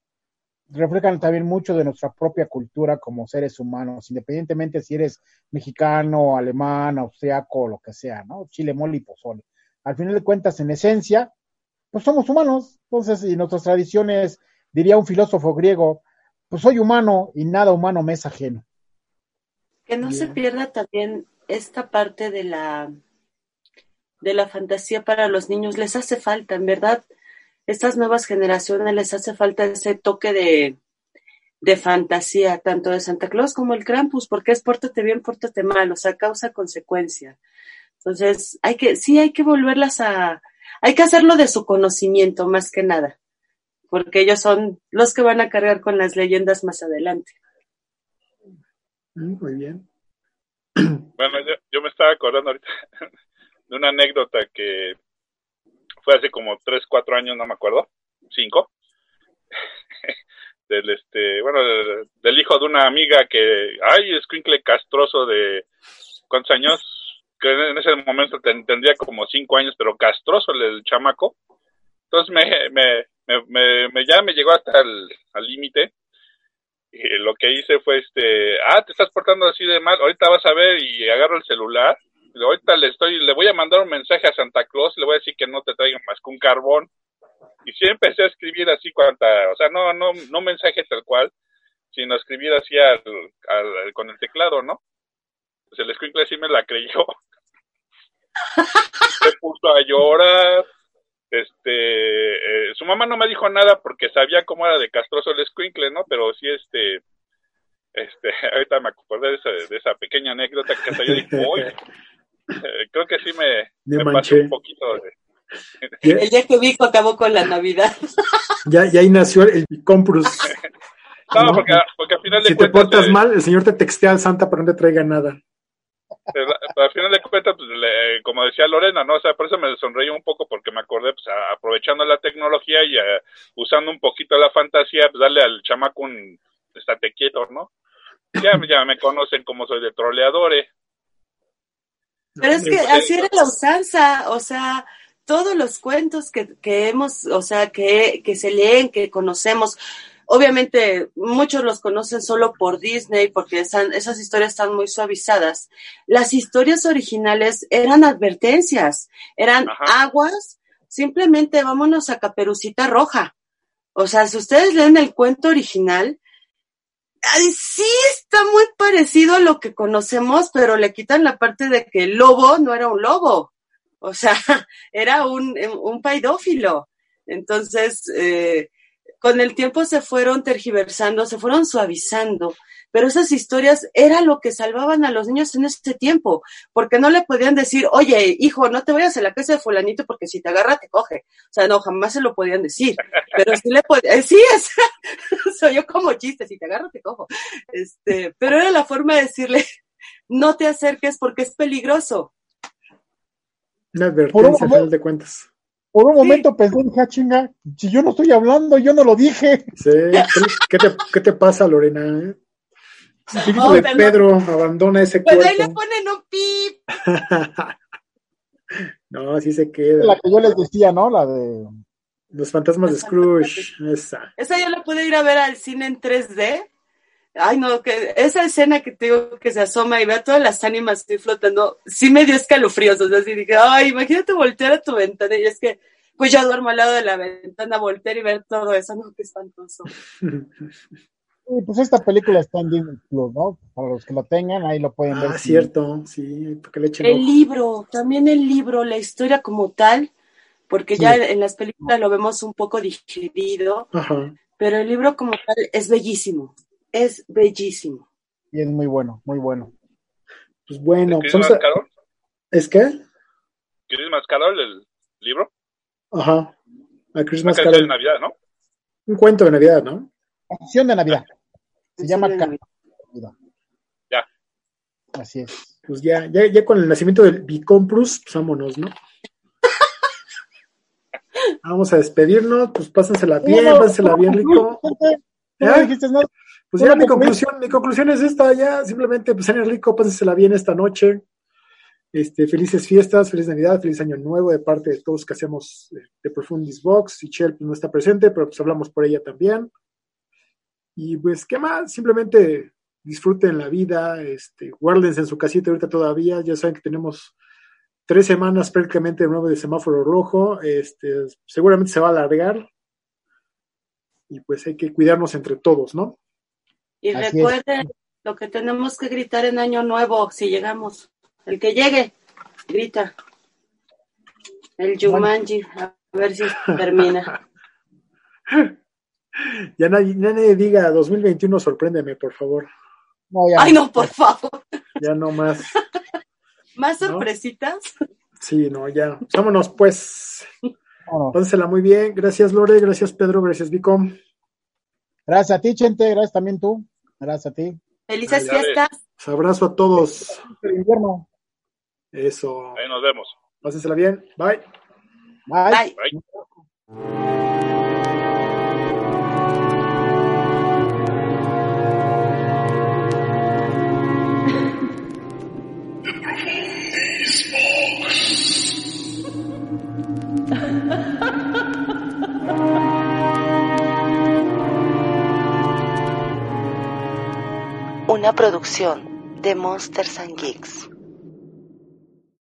reflejan también mucho de nuestra propia cultura como seres humanos, independientemente si eres mexicano, alemán, austriaco lo que sea, ¿no? Chile, mole y pozole. Al final de cuentas, en esencia, pues somos humanos. Entonces, y nuestras tradiciones, diría un filósofo griego, pues soy humano y nada humano me es ajeno. Que no se pierda también esta parte de la de la fantasía para los niños. Les hace falta, en verdad, estas nuevas generaciones les hace falta ese toque de, de fantasía, tanto de Santa Claus como el Krampus, porque es pórtate bien, pórtate mal, o sea, causa consecuencia. Entonces, hay que, sí, hay que volverlas a, hay que hacerlo de su conocimiento más que nada, porque ellos son los que van a cargar con las leyendas más adelante. Mm, Muy bien. Bueno, yo, yo me estaba acordando ahorita de una anécdota que fue hace como 3, 4 años, no me acuerdo, 5, del este, bueno, del, hijo de una amiga que, ay, escuincle castroso de, ¿cuántos años? Que en ese momento ten- tendría como 5 años, pero castroso el, chamaco. Entonces me, me, me, me- ya me llegó hasta el límite y lo que hice fue este, ah, te estás portando así de mal, ahorita vas a ver y agarro el celular, ahorita le estoy, le voy a mandar un mensaje a Santa Claus, le voy a decir que no te traigan más que un carbón. Y sí empecé a escribir así cuanta, o sea, no, no, no mensaje tal cual, sino escribir así al, al- con el teclado, ¿no? Pues el escuincle sí me la creyó. Se puso a llorar. Este, eh, su mamá no me dijo nada porque sabía cómo era de castroso el escuincle, ¿no? Pero sí, este, este, ahorita me acordé de esa, de esa pequeña anécdota que hasta yo dije. Eh, creo que sí me, Me me manché. pasé un poquito. de- Ya, El día que Vico acabó con la Navidad. ya, ya ahí nació el Comprus. No, No. porque, porque al final de Si te cuentas, portas eh, mal, el señor te textea al Santa para no te traiga nada. eh, al final de cuentas, pues, le- como decía Lorena, ¿no? O sea, por eso me sonreí un poco porque me acordé, pues, a- aprovechando la tecnología y eh, usando un poquito la fantasía, pues, darle al chamaco un estate quieto, ¿no? Ya, ya me conocen como soy de troleadores. Pero es que así era la usanza, o sea, todos los cuentos que, que hemos, o sea, que, que se leen, que conocemos, obviamente muchos los conocen solo por Disney porque están, esas historias están muy suavizadas. Las historias originales eran advertencias, eran Ajá. aguas, simplemente vámonos a Caperucita Roja. O sea, si ustedes leen el cuento original, sí está muy parecido a lo que conocemos, pero le quitan la parte de que el lobo no era un lobo. O sea, era un, un paidófilo. Entonces, eh, con el tiempo se fueron tergiversando, se fueron suavizando, pero esas historias era lo que salvaban a los niños en ese tiempo, porque no le podían decir, oye, hijo, no te vayas a la casa de fulanito porque si te agarra te coge. O sea, no, jamás se lo podían decir, pero sí le podían, sí, es, soy yo como chiste, si te agarro te cojo. Este, pero era la forma de decirle, no te acerques porque es peligroso. Una advertencia al final de cuentas. Por un momento pensé, dije, "Ah, chinga, si yo no estoy hablando, yo no lo dije. Sí, ¿qué te, qué te pasa, Lorena? Espíritu No, de Pedro abandona ese Pues ahí le cuerpo. ponen un pip. no, así se queda. La que yo les decía, ¿no? La de. Los fantasmas de Los fantasmas de Scrooge. Esa. Esa yo la pude ir a ver al cine en 3D. Ay, no, que esa escena que te digo que se asoma y ve a todas las ánimas así flotando, sí me dio escalofríos. O sea, así dije, ay, imagínate voltear a tu ventana y es que, pues yo duermo al lado de la ventana, voltear y ver todo eso, no, qué espantoso. Sí, pues esta película está en Disney Plus, ¿no? Para los que lo tengan, ahí lo pueden ver. Ah, si- cierto, sí, porque le echen El ojo. libro, también el libro, la historia como tal, porque Sí. ya en las películas lo vemos un poco digerido, Ajá. pero el libro como tal es bellísimo, es bellísimo. Y es muy bueno, muy bueno. Pues bueno, ¿Chris pues a- Mascarol? ¿Es que? ¿Chris Mascarol, el libro? Ajá. A Una Christmas canción de. Navidad, ¿no? Un cuento de Navidad, ¿no? Acción de Navidad. Se llama de Ca- Navidad. Navidad. Ya. Así es. Pues ya, ya, ya con el nacimiento del Bicomprus, pues vámonos, ¿no? Vamos a despedirnos, pues pásensela bien, No, no, pásensela bien rico. nada. Pues ya mi conclusión, mi conclusión es esta, ya simplemente pues en rico, pásensela bien esta noche. Este, felices fiestas, feliz Navidad, feliz año nuevo de parte de todos que hacemos eh, de Profundis Box. Y Chel pues, no está presente, pero pues hablamos por ella también. Y pues, ¿qué más? Simplemente disfruten la vida, este, guárdense en su casita ahorita todavía. Ya saben que tenemos tres semanas prácticamente de nuevo de semáforo rojo. Este, seguramente se va a alargar. Y pues hay que cuidarnos entre todos, ¿no? Y Así es. recuerden lo que tenemos que gritar en Año Nuevo si llegamos. El que llegue, grita. El Jumanji, a ver si termina. Ya nadie, diga 2021, sorpréndeme, por favor. No, ya. Ay, no, por favor. Ya no más. ¿Más ¿No? sorpresitas? Sí, no, ya. Vámonos, pues. Vámonos. Pásensela muy bien. Gracias, Lore. Gracias, Pedro. Gracias, Vico. Gracias a ti, Chente. Gracias también tú. Gracias a ti. Felices fiestas. Pues abrazo a todos. El invierno. Eso. Ahí nos vemos. Pásensela bien. Bye. Bye. Bye. Bye. Una producción de Monsters and Geeks.